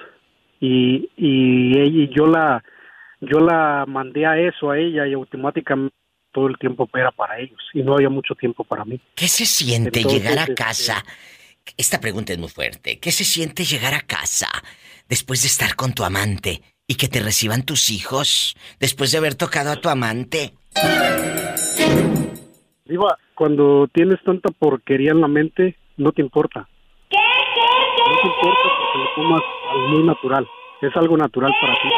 y, y ella y yo la yo la mandé a eso a ella y automáticamente todo el tiempo era para ellos y no había mucho tiempo para mí. ¿Qué se siente Entonces, llegar a este, casa? Esta pregunta es muy fuerte. ¿Qué se siente llegar a casa después de estar con tu amante y que te reciban tus hijos después de haber tocado a tu amante? Diva, cuando tienes tanta porquería en la mente, no te importa. No te importa porque lo tomas algo muy natural. Es algo natural para ti.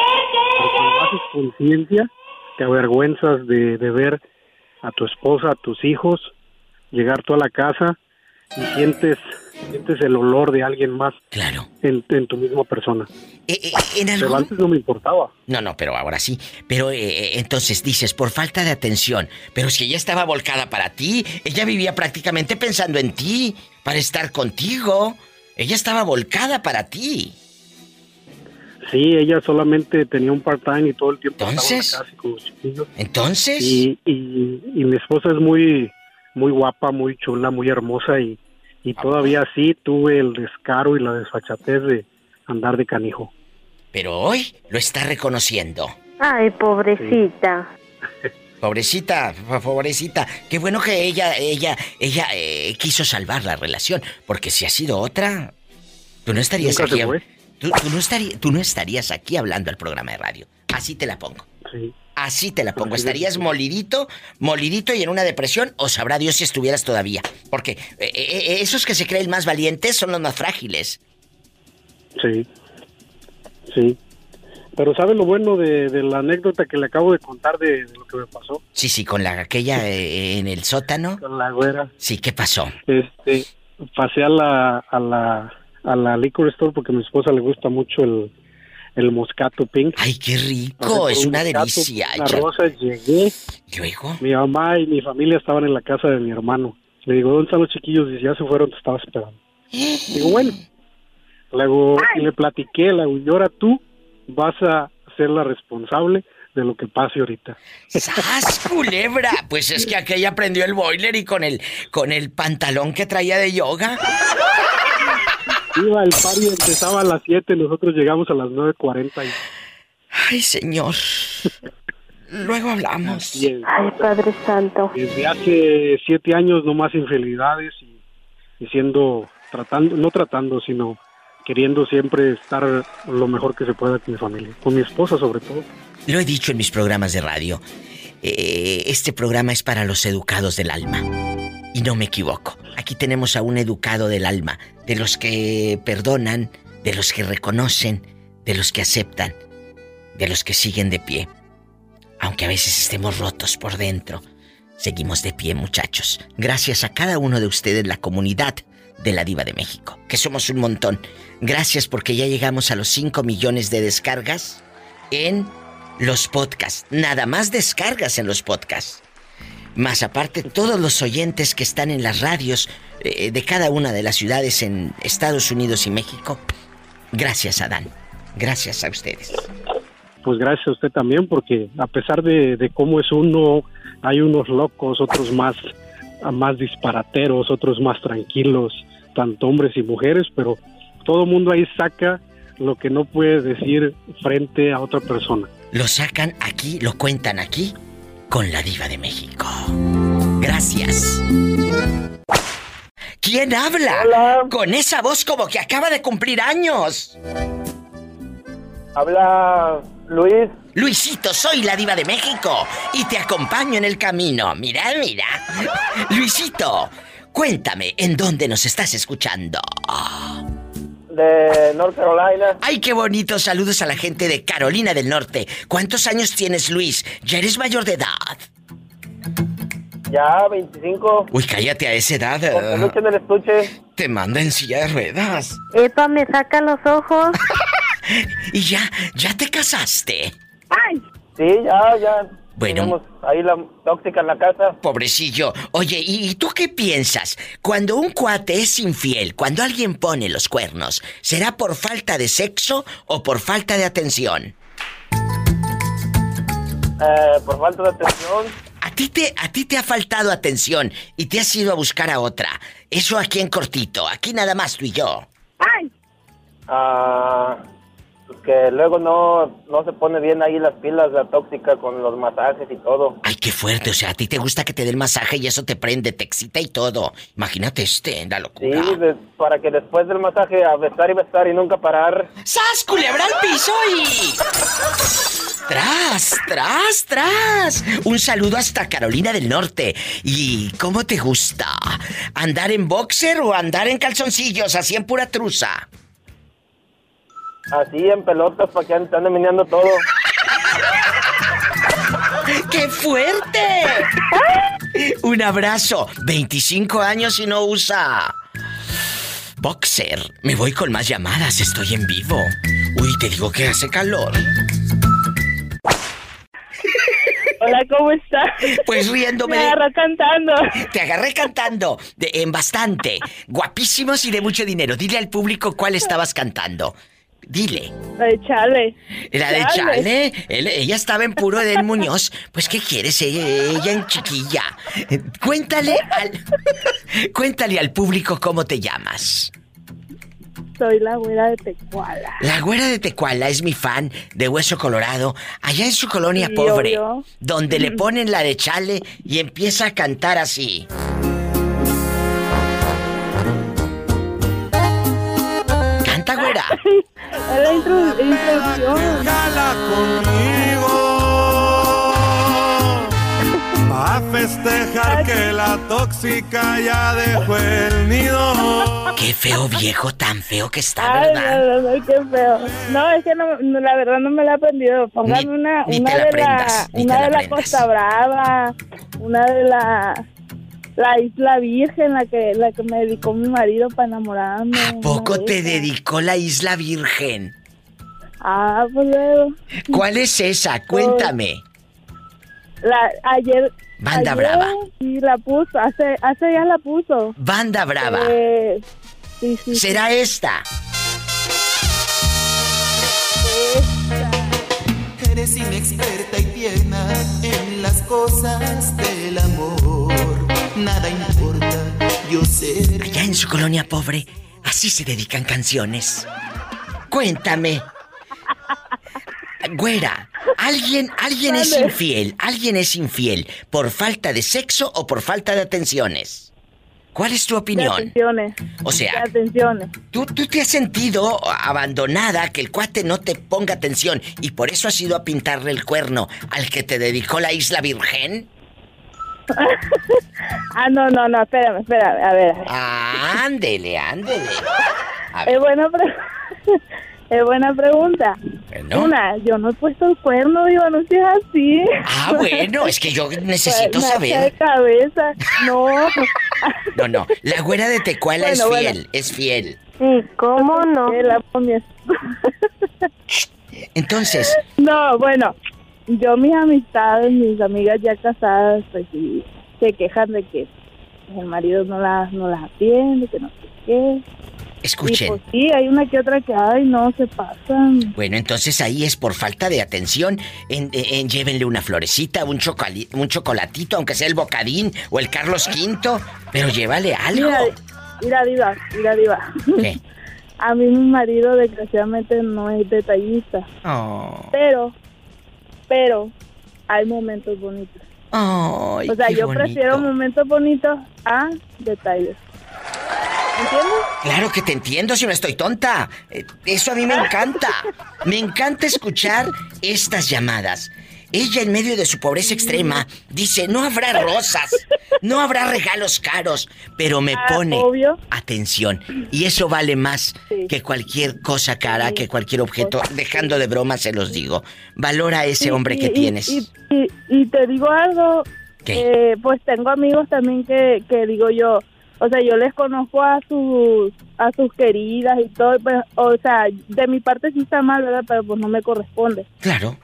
Pero cuando haces conciencia, te avergüenzas de, de ver a tu esposa, a tus hijos, llegar tú a la casa y sientes, sientes el olor de alguien más claro. en, en tu misma persona. Eh, en Pero algún- antes no me importaba. No, no, pero ahora sí. Pero eh, eh, entonces dices, por falta de atención. Pero si ella estaba volcada para ti, ella vivía prácticamente pensando en ti, para estar contigo. Ella estaba volcada para ti. Sí, ella solamente tenía un part-time y todo el tiempo Entonces, estaba en la casa con los chiquillos. Entonces. Y, y, y mi esposa es muy, muy guapa, muy chula, muy hermosa y, y todavía así tuve el descaro y la desfachatez de andar de canijo. Pero hoy lo está reconociendo. Ay, pobrecita. Pobrecita, po- pobrecita. Qué bueno que ella, ella, ella eh, quiso salvar la relación. Porque si ha sido otra, tú no estarías Nunca aquí. se fue. Tú, tú no estarí- tú no estarías aquí hablando al programa de radio. Así te la pongo. Sí. Así te la pongo. Así Estarías molidito, molidito y en una depresión, o sabrá Dios si estuvieras todavía. Porque eh, eh, esos que se creen más valientes son los más frágiles. Sí, sí. Pero ¿sabe lo bueno de, de la anécdota que le acabo de contar de, de lo que me pasó? Sí, sí, con la aquella eh, en el sótano. Con la güera. Sí, ¿qué pasó? Este, pasé a la, a la, a la liquor store porque a mi esposa le gusta mucho el, el moscato pink. Ay, qué rico, es un una moscato, delicia. Ya- rosa, llegué. Luego. Mi mamá y mi familia estaban en la casa de mi hermano. Le digo, ¿dónde están los chiquillos? Dice, ya se fueron, te estaba esperando. Digo, bueno. Luego y le platiqué, digo, y ahora tú vas a ser la responsable de lo que pase ahorita. ¡Sas, culebra! Pues es que aquella prendió el boiler y con el, con el pantalón que traía de yoga. Iba, el party empezaba a las 7, nosotros llegamos a las 9.40 y... Ay, señor. Luego hablamos. Ay, Padre Santo. Desde hace siete años no más infidelidades y, y siendo, tratando, no tratando, sino queriendo siempre estar lo mejor que se pueda con mi familia, con mi esposa sobre todo. Lo he dicho en mis programas de radio. Eh, este programa es para los educados del alma. Y no me equivoco. Aquí tenemos a un educado del alma, de los que perdonan, de los que reconocen, de los que aceptan, de los que siguen de pie. Aunque a veces estemos rotos por dentro, seguimos de pie, muchachos. Gracias a cada uno de ustedes, la comunidad de la Diva de México, que somos un montón. Gracias porque ya llegamos a los 5 millones de descargas en los podcasts. Nada más descargas en los podcasts. Más aparte, todos los oyentes que están en las radios eh, de cada una de las ciudades en Estados Unidos y México. Gracias, Adán. Gracias a ustedes. Pues gracias a usted también, porque a pesar de, de cómo es uno, hay unos locos, otros más, más disparateros, otros más tranquilos, tanto hombres y mujeres, pero todo mundo ahí saca lo que no puede decir frente a otra persona. Lo sacan aquí, lo cuentan aquí, con la diva de México. Gracias. ¿Quién habla? Con esa voz como que acaba de cumplir años. Habla Luis. Luisito, soy la diva de México y te acompaño en el camino. Mira, mira. Luisito, cuéntame, ¿en dónde nos estás escuchando? de North Carolina. Ay, qué bonito. Saludos a la gente de Carolina del Norte. ¿Cuántos años tienes, Luis? ¿Ya eres mayor de edad? Ya, 25. Uy, cállate a esa edad. Peluche en el estuche. Te manda en silla de ruedas. Epa, me saca los ojos. Y ya, ya te casaste. ¡Ay! Sí, ya, ya. Bueno. Tenemos ahí la tóxica en la casa. Pobrecillo. Oye, ¿y, y tú qué piensas? Cuando un cuate es infiel, cuando alguien pone los cuernos, ¿será por falta de sexo o por falta de atención? Eh, por falta de atención. A ti te, a ti te ha faltado atención y te has ido a buscar a otra. Eso aquí en cortito, aquí nada más tú y yo. ¡Ay! Ah, pues que luego no, no se pone bien ahí las pilas, la tóxica con los masajes y todo. Ay, qué fuerte, o sea, a ti te gusta que te den masaje y eso te prende, te excita y todo. Imagínate este, la Sí, locura. de- para que después del masaje a besar y besar y nunca parar. ¡Sas, culebra al piso y... ¡Tras, tras, tras! Un saludo hasta Carolina del Norte. ¿Y cómo te gusta? ¿Andar en boxer o andar en calzoncillos, así en pura truza? Así en pelotas para que anden meneando todo. ¡Qué fuerte! Un abrazo. 25 años y no usa... Boxer. Me voy con más llamadas, estoy en vivo. Uy, te digo que hace calor. Hola, ¿cómo estás? Pues riéndome. Me de- agarró cantando. Te agarré cantando de- en bastante. Guapísimos y de mucho dinero. Dile al público cuál estabas cantando. Dile. La de Chale. La de Chale. Él- ella estaba en puro Edel Muñoz. Pues, ¿qué quieres? Ella, ella en chiquilla. Cuéntale al. Cuéntale al público cómo te llamas. Soy la güera de Tecuala. La güera de Tecuala es mi fan de Hueso Colorado, allá en su colonia Sí, pobre, obvio. donde le ponen la de Chale y empieza a cantar así. Introducción. A festejar que la tóxica ya dejó el nido. Qué feo viejo, tan feo que está, Ay, ¿verdad? no, no, no, qué feo. No, es que no, no, la verdad no me la he aprendido. Póngame una, ni una te la de la, ni una la de la. Costa Brava, una de la, la Isla Virgen, la que, la que me dedicó mi marido para enamorarme. Poco una de te dedicó la Isla Virgen. Ah, pues luego. ¿Cuál es esa? Cuéntame. La, ayer. Banda ayer Brava. Sí, la puso, hace, hace ya la puso. Banda Brava. Eh, sí, sí. ¿Será esta? Eres inexperta y tierna en las cosas del amor. Nada importa, yo sé. Allá en su colonia pobre, así se dedican canciones. Cuéntame. Güera, alguien, alguien es infiel, alguien es infiel por falta de sexo o por falta de atenciones. ¿Cuál es tu De opinión? atenciones. O sea, De atenciones. ¿Tú, tú te has sentido abandonada, que el cuate no te ponga atención y por eso has ido a pintarle el cuerno al que te dedicó la isla virgen? Ah, no, no, no, espérame, espérame, a ver. a ver. Ah, ándele, ándele. Es buena, pre- es buena pregunta. Bueno. Una, yo no he puesto el cuerno, digo, no seas así. Ah, bueno, es que yo necesito Me hace de saber. cabeza. No. No, no, la güera de Tecuala es fiel, bueno. es fiel. ¿Y cómo no? Entonces, No, bueno, yo mis amistades, mis amigas ya casadas, pues sí, se quejan de que el marido no las, no las atiende, que no sé qué. Y escuchen. pues sí, hay una que otra que, ay, no, se pasan. Bueno, entonces ahí es por falta de atención. En, en- en- llévenle una florecita, un, chocali- un chocolatito, aunque sea el bocadín o el Carlos V, pero llévale algo. Mira, mira, diva, mira, diva. ¿Qué? A mí mi marido desgraciadamente no es detallista, Oh. pero, pero hay momentos bonitos. O sea, yo bonito. prefiero momentos bonitos a detalles. ¿Entiendes? Claro que te entiendo si no estoy tonta. Eh, Eso a mí me encanta. Me encanta escuchar estas llamadas. Ella en medio de su pobreza extrema dice, no habrá rosas, no habrá regalos caros, pero me Ah, pone obvio. atención. Y eso vale más que cualquier cosa cara, que cualquier objeto. Dejando de broma, se los digo. Valora a ese Y- hombre que y- tienes. Y, te digo algo, ¿Qué? eh, pues tengo amigos también que, que digo yo, o sea, yo les conozco a sus a sus queridas y todo, pues, o sea, de mi parte sí está mal, ¿verdad? Pero pues no me corresponde. Claro.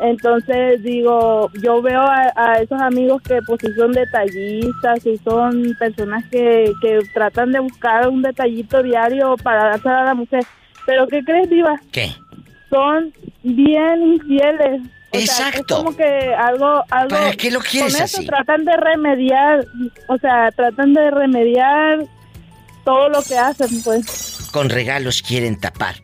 Entonces digo, yo veo a, a esos amigos que pues sí son detallistas y son personas que, que tratan de buscar un detallito diario para darse a la mujer. Pero ¿qué crees, Diva? ¿Qué? Son bien infieles. O sea, Exacto. es como que algo, algo... ¿Para qué lo quieres con eso así? tratan de remediar, o sea, tratan de remediar todo lo que hacen, pues. Con regalos quieren tapar.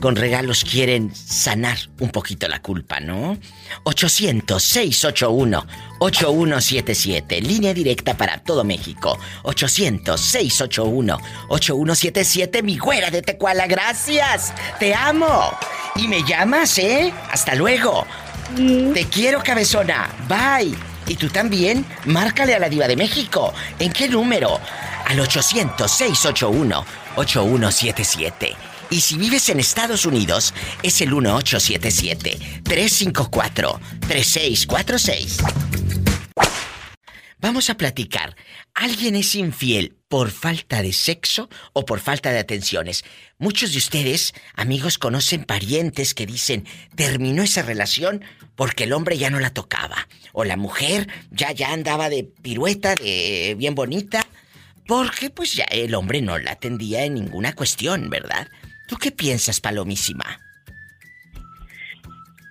Con regalos quieren sanar un poquito la culpa, ¿no? 800-681-8177. Línea directa para todo México. 800-681-8177. Mi güera de Tecuala, gracias. Te amo. Y me llamas, ¿eh? Hasta luego. Te quiero, cabezona. Bye. Y tú también, márcale a la diva de México. ¿En qué número? Al 800-681-8177. Y si vives en Estados Unidos, es el 1877-354-3646. Vamos a platicar. ¿Alguien es infiel por falta de sexo o por falta de atenciones? Muchos de ustedes, amigos, conocen parientes que dicen, terminó esa relación porque el hombre ya no la tocaba. O la mujer ya, ya andaba de pirueta, de bien bonita, porque pues ya el hombre no la atendía en ninguna cuestión, ¿verdad? ¿Tú qué piensas, Palomísima?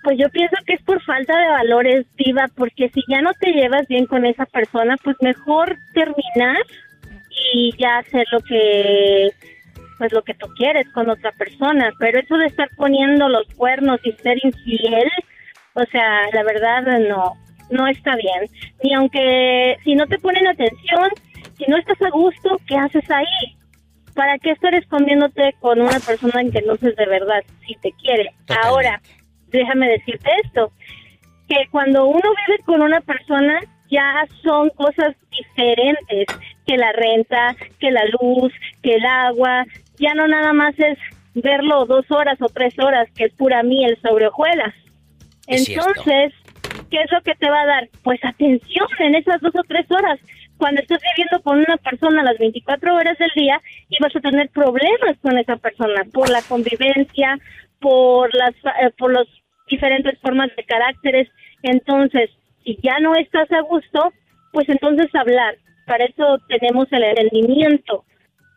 Pues yo pienso que es por falta de valores, Diva, porque si ya no te llevas bien con esa persona, pues mejor terminar y ya hacer lo que pues lo que tú quieres con otra persona, pero eso de estar poniendo los cuernos y ser infiel, o sea, la verdad no no está bien. Ni aunque si no te ponen atención, si no estás a gusto, ¿qué haces ahí? ¿Para qué estar escondiéndote con una persona en que no sé de verdad si te quiere? Ahora, déjame decirte esto, que cuando uno vive con una persona ya son cosas diferentes, que la renta, que la luz, que el agua, ya no nada más es verlo dos horas o tres horas, que es pura miel sobre hojuelas. Cierto. Entonces, ¿qué es lo que te va a dar? Pues atención en esas dos o tres horas. Cuando estés viviendo con una persona las 24 horas del día y vas a tener problemas con esa persona por la convivencia, por las eh, por los diferentes formas de caracteres. Entonces, si ya no estás a gusto, pues entonces hablar. Para eso tenemos el entendimiento,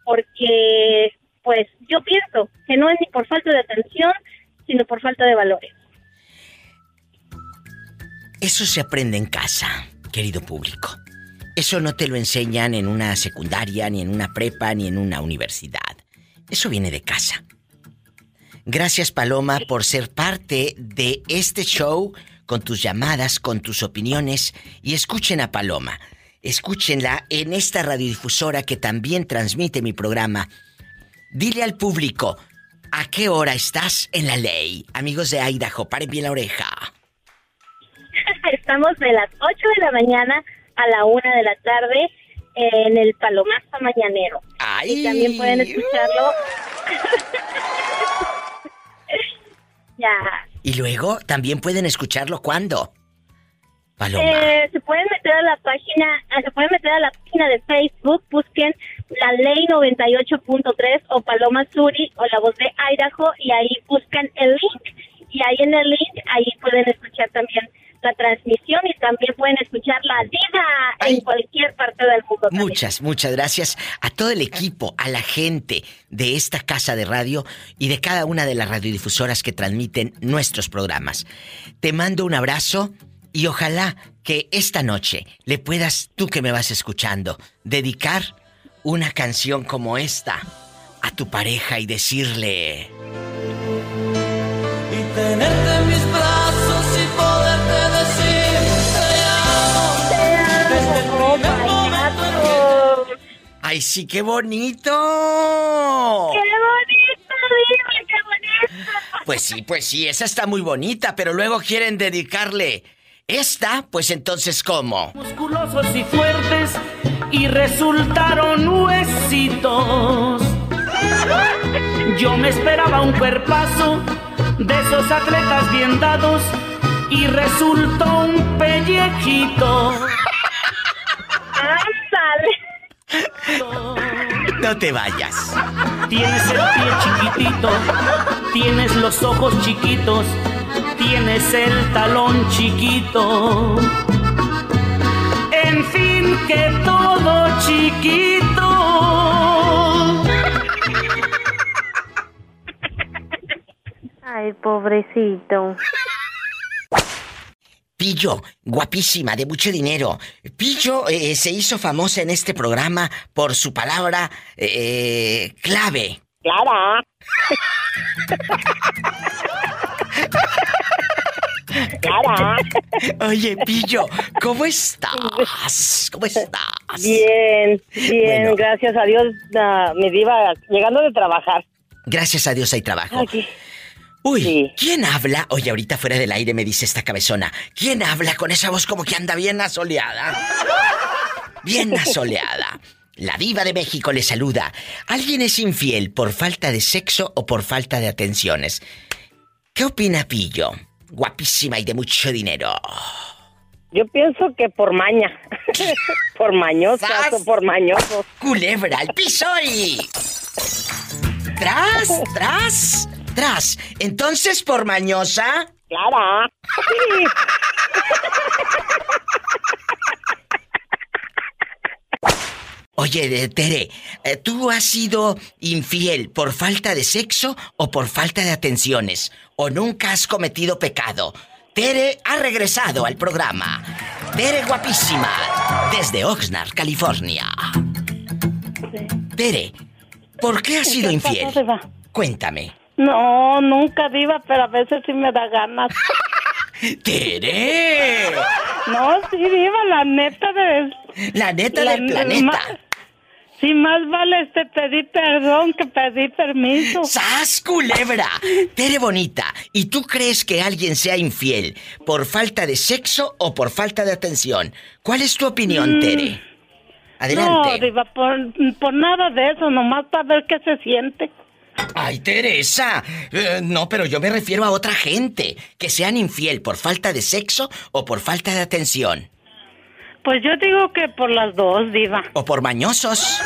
porque pues yo pienso que no es ni por falta de atención, sino por falta de valores. Eso se aprende en casa, querido público. Eso no te lo enseñan en una secundaria, ni en una prepa, ni en una universidad. Eso viene de casa. Gracias Paloma por ser parte de este show con tus llamadas, con tus opiniones y escuchen a Paloma. Escúchenla en esta radiodifusora que también transmite mi programa. Dile al público, ¿a qué hora estás en la ley? Amigos de Idaho, paren bien la oreja. Estamos de las 8 de la mañana a la 1 de la tarde en el Palomazo Mañanero. Y también pueden escucharlo. ya. Y luego también pueden escucharlo cuando. Paloma. Eh, se pueden meter a la página, eh, se pueden meter a la página de Facebook, busquen la ley 98.3 o Paloma Suri o la voz de Idaho y ahí buscan el link y ahí en el link ahí pueden escuchar también la transmisión y también pueden escuchar la diva en cualquier parte del mundo. también. Muchas, muchas gracias a todo el equipo, a la gente de esta casa de radio y de cada una de las radiodifusoras que transmiten nuestros programas. Te mando un abrazo y ojalá que esta noche le puedas, tú que me vas escuchando, dedicar una canción como esta a tu pareja y decirle... y tenerte ¡Ay, sí, qué bonito! ¡Qué bonito, Diva! ¡Qué bonito! Pues sí, pues sí, esa está muy bonita, pero luego quieren dedicarle esta, pues entonces ¿cómo? Musculosos y fuertes y resultaron huesitos. Yo me esperaba un cuerpazo de esos atletas bien dados y resultó un pellejito. No te vayas. Tienes el pie chiquitito, tienes los ojos chiquitos, tienes el talón chiquito. En fin, que todo chiquito. Ay, pobrecito. Pillo, guapísima, de mucho dinero. Pillo eh, se hizo famosa en este programa por su palabra eh, clave. Clara. Clara. Oye, Pillo, ¿cómo estás? ¿Cómo estás? Bien, bien, Bueno. gracias a Dios, ah, mi diva, llegando de trabajar. Gracias a Dios hay trabajo. Aquí. Uy, ¿quién habla? Oye, ahorita fuera del aire me dice esta cabezona. ¿Quién habla con esa voz como que anda bien asoleada? Bien asoleada. La diva de México le saluda. ¿Alguien es infiel por falta de sexo o por falta de atenciones? ¿Qué opina Pillo? Guapísima y de mucho dinero. Yo pienso que por maña. por mañosas o por mañosos. Culebra al piso y... Tras, tras, tras. Entonces, por mañosa... Clara. Oye, de- Tere, eh, ¿tú has sido infiel por falta de sexo o por falta de atenciones? ¿O nunca has cometido pecado? Tere ha regresado al programa. Tere guapísima, desde Oxnard, California. Tere, ¿por qué has sido ¿Qué pasó, infiel? Cuéntame. No, nunca diva, pero a veces sí me da ganas. ¡Tere! No, sí, diva, la neta de... La neta del planeta. ma- Sí, más vale este pedir perdón que pedir permiso. ¡Sas, culebra! Tere bonita, ¿y tú crees que alguien sea infiel por falta de sexo o por falta de atención? ¿Cuál es tu opinión, Mm. Tere? Adelante. No, diva, por, por nada de eso, nomás para ver qué se siente. Ay, Teresa. Eh, no, pero yo me refiero a otra gente. Que sean infiel por falta de sexo o por falta de atención. Pues yo digo que por las dos, diva. O por mañosos.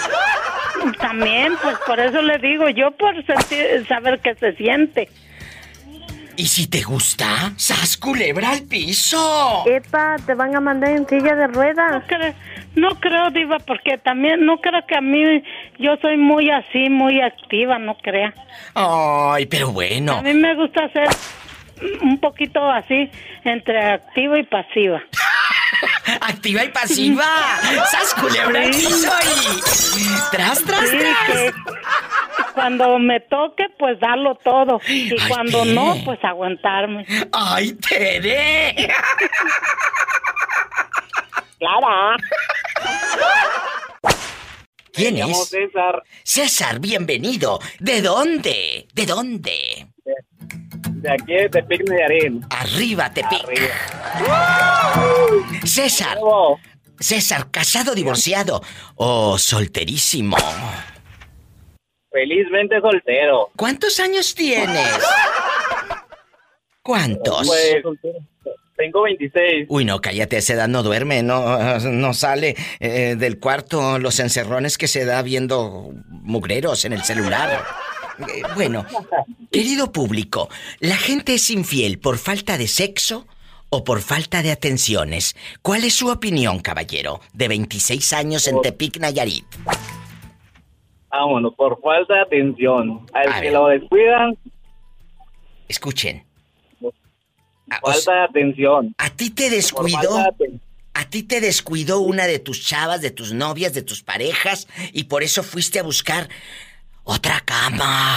También, pues por eso le digo, yo por sentir, saber qué se siente. ¿Y si te gusta? ¡Sas, culebra al piso! Epa, te van a mandar en silla de ruedas. No creo, no creo, diva, porque también no creo que a mí, yo soy muy así, muy activa, no crea. Ay, pero bueno. A mí me gusta ser un poquito así, entre activa y pasiva. Activa y pasiva. ¡Sas, culebra al piso y... ¡Tras, tras, Sí, tras! Cuando me toque, pues darlo todo. Y cuando Tere. no, pues aguantarme. ¡Ay, Tere! Clara. ¿Quién Me llamo es? César. César, bienvenido. ¿De dónde? ¿De dónde? De aquí de Tepic, Nayarit. Arriba, Tepic. César. César, casado, divorciado o solterísimo. Felizmente soltero. ¿Cuántos años tienes? ¿Cuántos? Pues, tengo 26. Uy, no, cállate, a esa edad no duerme, no, no sale eh, del cuarto los encerrones que se da viendo mugreros en el celular. Eh, bueno, querido público, ¿la gente es infiel por falta de sexo o por falta de atenciones? ¿Cuál es su opinión, caballero, de 26 años en Tepic, Nayarit? Vámonos, por falta de atención. Al A que ver. lo descuidan, Escuchen. falta de atención. ¿A ti te descuidó? de. ¿A ti te descuidó una de tus chavas, de tus novias, de tus parejas y por eso fuiste a buscar otra cama?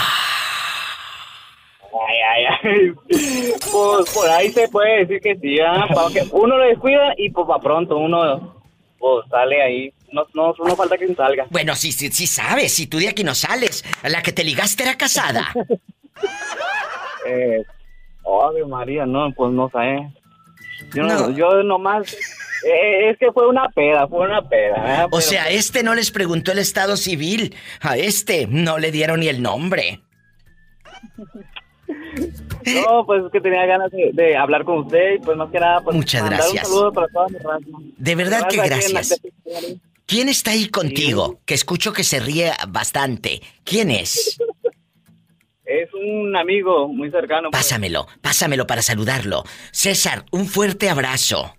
Ay, ay, ay. Pues por ahí se puede decir que sí, ¿ah? Uno lo descuida y pues para pronto uno pues, sale ahí. No, no, no falta que salga. Bueno, sí, sí, sí sabes, si tú de aquí no sales. La que te ligaste era casada. Eh, Ave María, no, pues no sé. Yo, no. Yo nomás... eh, es que fue una peda, fue una peda. ¿eh? O Pero- sea, a este no les preguntó el estado civil. A este no le dieron ni el nombre. No, pues es que tenía ganas de, de hablar con usted y pues más que nada... Pues, Muchas gracias. un saludo para toda mi raza. De verdad que gracias. ¿Quién está ahí contigo? Que escucho que se ríe bastante. ¿Quién es? Es un amigo muy cercano. pues. Pásamelo, pásamelo para saludarlo. César, un fuerte abrazo.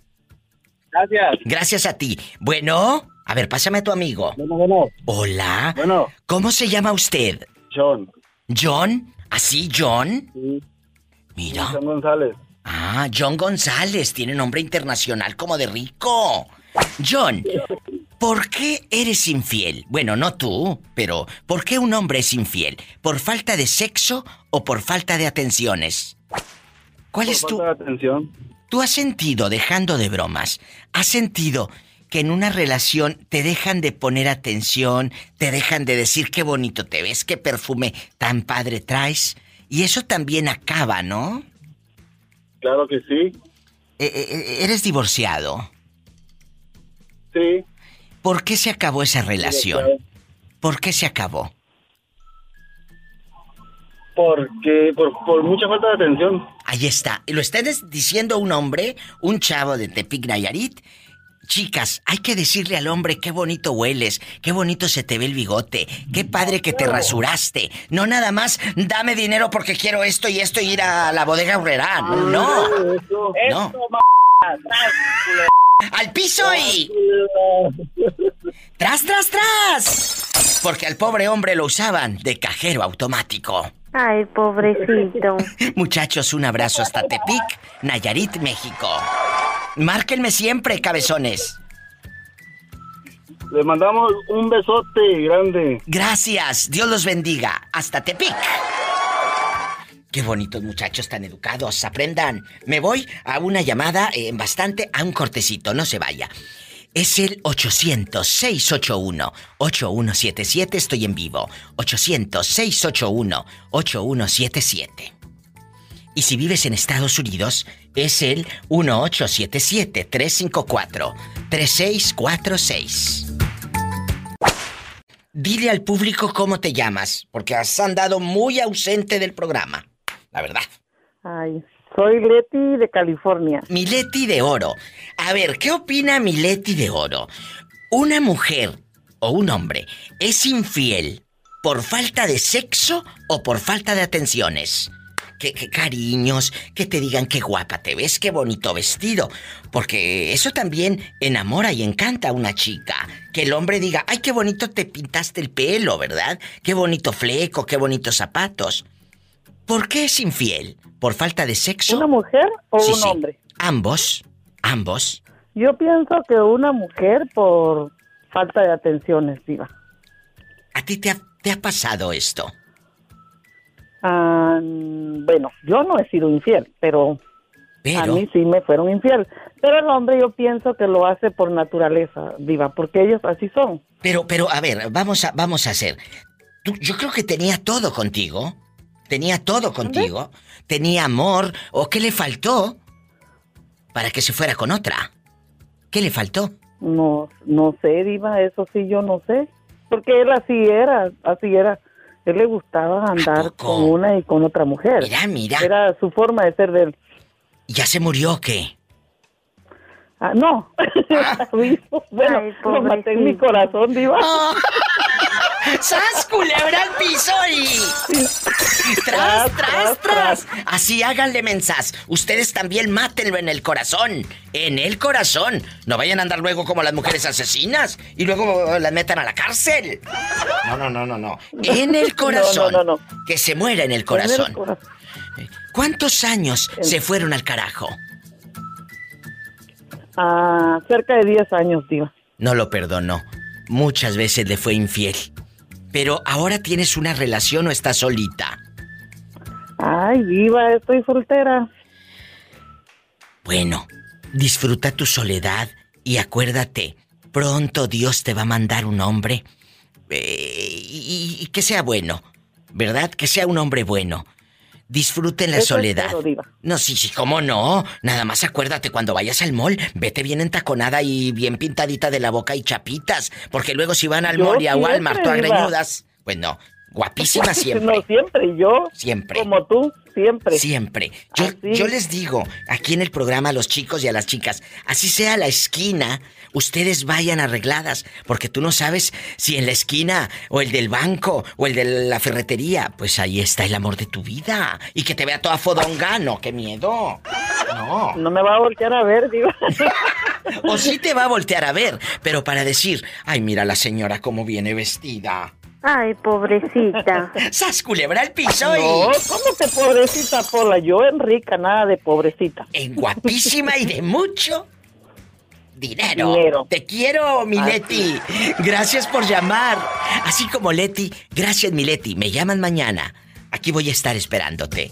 Gracias. Gracias a ti. Bueno, a ver, pásame a tu amigo. Bueno, bueno. Hola. Bueno. ¿Cómo se llama usted? John. ¿John? ¿Así, John? Sí. Mira. John González. Ah, John González. Tiene nombre internacional como de rico. John, ¿por qué eres infiel? Bueno, no tú, pero ¿por qué un hombre es infiel? ¿Por falta de sexo o por falta de atenciones? ¿Cuál Por es tu... falta de atención. ¿Tú has sentido, dejando de bromas, has sentido que en una relación te dejan de poner atención, te dejan de decir qué bonito te ves, qué perfume tan padre traes? Y eso también acaba, ¿no? Claro que sí. Eh, eh, eres divorciado. Sí. ¿Por qué se acabó esa relación? ¿Por qué se acabó? Porque por, por mucha falta de atención. Ahí está. Y Lo está diciendo un hombre, un chavo de Tepic Nayarit. Chicas, hay que decirle al hombre qué bonito hueles, qué bonito se te ve el bigote, qué padre que te rasuraste. No nada más, dame dinero porque quiero esto y esto y ir a la bodega Urrera. No, no. ¡Al piso y... ¡Tras, tras, tras! Porque al pobre hombre lo usaban de cajero automático. Ay, pobrecito. Muchachos, un abrazo hasta Tepic, Nayarit, México. Márquenme siempre, cabezones. Le mandamos un besote grande. Gracias, Dios los bendiga. Hasta Tepic. Qué bonitos muchachos tan educados, aprendan. Me voy a una llamada en bastante, a un cortecito, no se vaya. Es el 800-681-8177, estoy en vivo. 800-681-8177. Y si vives en Estados Unidos, es el 1877-354-3646. Dile al público cómo te llamas, porque has andado muy ausente del programa. La verdad. Ay, soy Leti de California. Mileti de Oro. A ver, ¿qué opina Mileti de Oro? ¿Una mujer o un hombre es infiel por falta de sexo o por falta de atenciones? Que, que cariños, que te digan qué guapa te ves, qué bonito vestido. Porque eso también enamora y encanta a una chica. Que el hombre diga, ay, qué bonito te pintaste el pelo, ¿verdad? Qué bonito fleco, qué bonitos zapatos. ¿Por qué es infiel? ¿Por falta de sexo? ¿Una mujer o Sí, un sí. hombre? Ambos. Ambos. Yo pienso que una mujer por falta de atenciones, diva. ¿A ti te ha, te ha pasado esto? Ah, bueno, yo no he sido infiel, pero, Pero- a mí sí me fueron infiel. Pero el hombre yo pienso que lo hace por naturaleza, diva, porque ellos así son. Pero, pero, a ver, vamos a, vamos a hacer. Tú- yo creo que tenía todo contigo. Tenía todo contigo. Tenía amor. ¿O qué le faltó? Para que se fuera con otra. ¿Qué le faltó? No, no sé, diva, eso sí yo no sé. Porque él así era, así era. Él le gustaba andar con una y con otra mujer. Mira, mira. Era su forma de ser de él. ¿Ya se murió o qué? Ah, no. bueno, Ay, lo maté en mi corazón, diva. ¡Sas, culebra al piso y... ¡Tras, tras, tras! Así háganle mensas. Ustedes también mátenlo en el corazón. En el corazón. No vayan a andar luego como las mujeres asesinas y luego las metan a la cárcel. No, no, no, no, no. En el corazón. No, no, no, Que se muera en el En el corazón. ¿Cuántos años se fueron al carajo? Ah, cerca de 10 años, diva. No lo perdonó. Muchas veces le fue infiel. Pero ahora tienes una relación o estás solita. Ay, diva, estoy soltera. Bueno, disfruta tu soledad y acuérdate, pronto Dios te va a mandar un hombre eh, y, y que sea bueno, ¿verdad? Que sea un hombre bueno. Disfruten la Eso soledad. espero, diva. No, sí, sí, cómo no. Nada más acuérdate cuando vayas al mall, vete bien entaconada y bien pintadita de la boca y chapitas, porque luego si van al Yo mall y a Walmart todas diva. greñudas, pues no. Guapísima siempre. No, siempre, yo. Siempre. Como tú, siempre. Siempre. Yo, yo les digo, aquí en el programa a los chicos y a las chicas, así sea la esquina, ustedes vayan arregladas, porque tú no sabes si en la esquina, o el del banco, o el de la ferretería, pues ahí está el amor de tu vida. Y que te vea toda fodonga, no, qué miedo. No. No me va a voltear a ver, diva. O sí te va a voltear a ver, pero para decir, ay, mira la señora cómo viene vestida. Ay, pobrecita. ¡Sas culebra al piso y... No, ¿cómo te pobrecita, Pola? Yo en rica, nada de pobrecita. En guapísima y de mucho dinero. Dinero. Te quiero, mi. Leti. Gracias por llamar. Así como Leti, gracias, mi Leti. Me llaman mañana. Aquí voy a estar esperándote.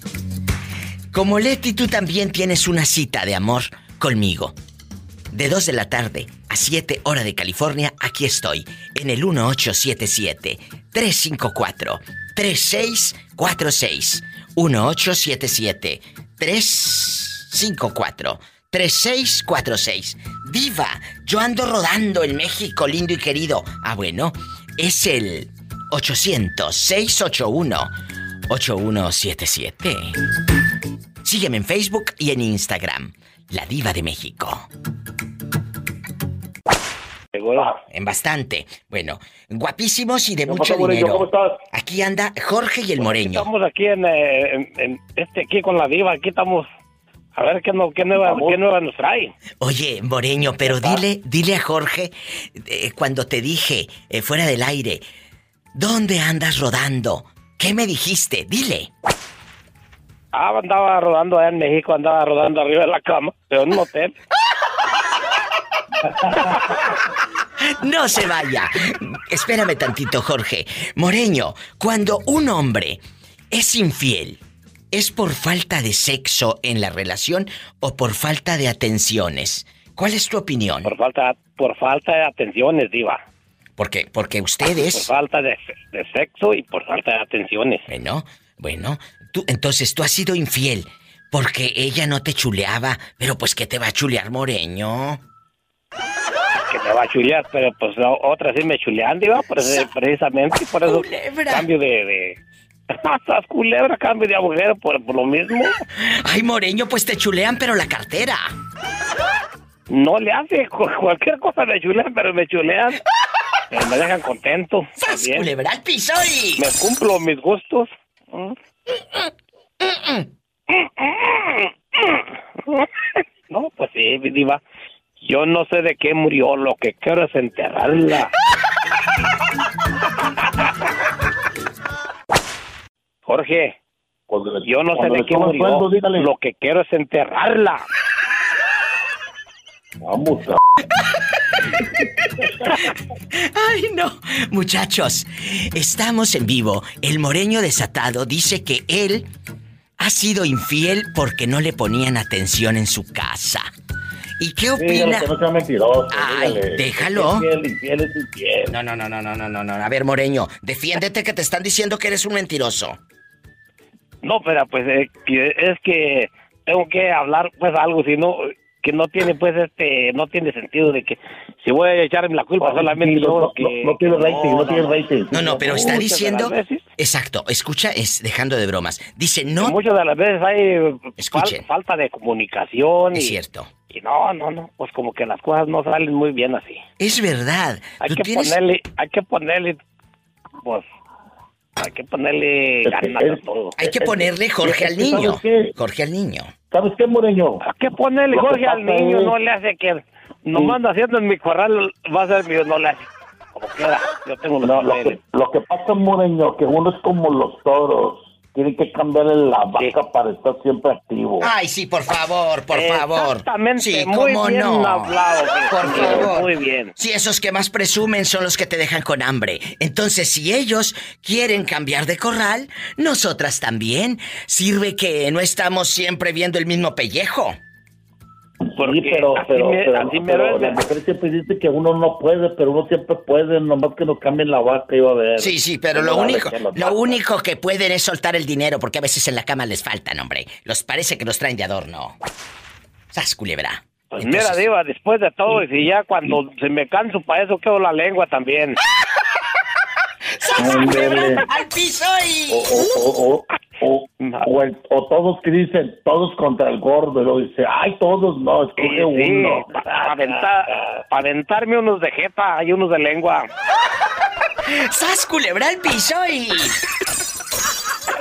Como Leti, tú también tienes una cita de amor conmigo. De 2 de la tarde a 7 hora de California, aquí estoy, en el 1877-354-3646. 1877-354-3646. Diva, yo ando rodando en México, lindo y querido. Ah, bueno, es el 800-681-8177. Sígueme en Facebook y en Instagram. La Diva de México. En bastante. Bueno, guapísimos y de ¿Qué mucho pasa, dinero. ¿Cómo estás? Aquí anda Jorge y el Moreño. Estamos aquí en, eh, en- en este aquí con la diva, aquí estamos a ver qué, no, qué, nueva, qué nueva nos trae. Oye, Moreño, pero dile, dile a Jorge, eh, cuando te dije, eh, fuera del aire, ¿dónde andas rodando? ¿Qué me dijiste? Dile. Ah, andaba rodando allá en México, andaba rodando arriba de la cama, en un hotel. No se vaya. Espérame tantito, Jorge. Moreño, cuando un hombre es infiel, ¿es por falta de sexo en la relación o por falta de atenciones? ¿Cuál es tu opinión? Por falta, por falta de atenciones, diva. ¿Por qué? Porque ustedes... Por falta de, de sexo y por falta de atenciones. Bueno, bueno, tú, entonces tú has sido infiel porque ella no te chuleaba, pero pues ¿qué te va a chulear, Moreño? Que me va a chulear, pero pues la otra sí me chulean, eso- precisamente por eso cambio de... de... Estás culebra, cambio de agujero por, por lo mismo. Ay, Moreño, pues te chulean, pero la cartera. No le hace cu- cualquier cosa me chulean, pero me chulean. Pero me dejan contento. también. culebra al piso y- Me cumplo mis gustos. ¿Mm? No, pues sí, diva. Yo no sé de qué murió, lo que quiero es enterrarla. Jorge, yo no sé de qué murió, lo que quiero es enterrarla. Vamos a... Ay, no. Muchachos, estamos en vivo. El moreño desatado dice que él ha sido infiel porque no le ponían atención en su casa. ¿Y qué Dígale opina? que no sea mentiroso. Ay, dígale. déjalo. Infiel, infiel es infiel. No, no, no, no, no, no, no. A ver, Moreño, defiéndete que te están diciendo que eres un mentiroso. No, pero pues eh, es que tengo que hablar pues algo, si no que no tiene pues este no tiene sentido de que si voy a echarme la culpa solamente sí, no, yo no, que no tiene rating, no tiene rating. No, no, pero está diciendo. veces. Exacto, escucha, es dejando de bromas. Dice, no. muchas de las veces hay fal- Escuchen. falta de comunicación Es y, cierto. y no, no, no, pues como que las cosas no salen muy bien así. Es verdad. Hay que tienes- ponerle, hay que ponerle pues hay que ponerle ganas a todo. Hay que ponerle Jorge al niño. Jorge al niño. ¿Sabes qué, Moreño? Hay que ponerle Lo que Jorge al niño, es- no le hace que nomás anda haciendo en mi corral, va a ser mío, no le hace. Como quiera, yo tengo los No, lo, que, lo que pasa, Moreño, que uno es como los toros. Tiene que cambiarle la vaca para estar siempre activo. Ay, sí, por favor, por favor. Exactamente, Sí, muy cómo bien no. hablado, Por sí, favor. muy bien. Si esos que más presumen son los que te dejan con hambre. Entonces, si ellos quieren cambiar de corral, nosotras también. Sirve que no estamos siempre viendo el mismo pellejo. Porque sí, pero, pero, me- pero, pero la mujer siempre dice que uno no puede, pero uno siempre puede, nomás que nos cambien la vaca va a ver. Sí, sí, pero lo único, lo único que pueden es soltar el dinero, porque a veces en la cama les faltan, hombre. Los parece que los traen de adorno. Sas, culebra. Pues mira, Diva, después de todo, y si ya cuando se me canso para eso, quedo la lengua también. ¡Al piso y... O, o, o, o, o, el- o todos que dicen, todos contra el gordo, y luego dice, ay, todos no, escoge uno. para aventarme unos de jeta y unos de lengua. ¡Sas, culebra al piso y...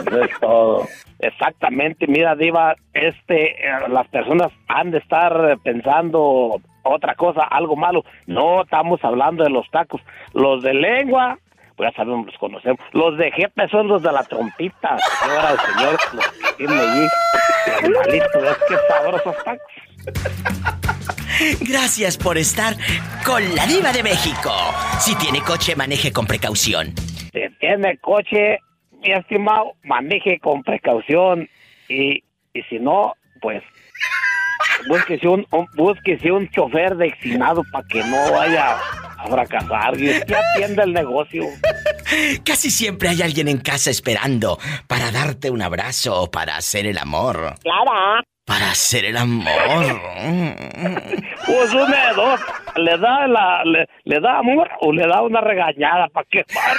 Eso es todo. Exactamente, mira, Diva, este, eh, las personas han de estar pensando otra cosa, algo malo. No estamos hablando de los tacos. Los de lengua, pues ya sabemos, los conocemos. Los de jefe son los de la trompita, señora señor, los que tienen allí. Animalitos, es que sabrosos tacos. Gracias por estar con la diva de México. Si tiene coche, maneje con precaución. Si tiene coche, mi estimado, maneje con precaución. Y, y si no, pues búsquese un, un- búsquese un chofer designado para que no vaya a fracasar. Y usted atienda el negocio. Casi siempre hay alguien en casa esperando para darte un abrazo o para hacer el amor. Clara. Para hacer el amor. Pues una de dos. ¿Le da, la, le, le da amor o le da una regañada para que pare?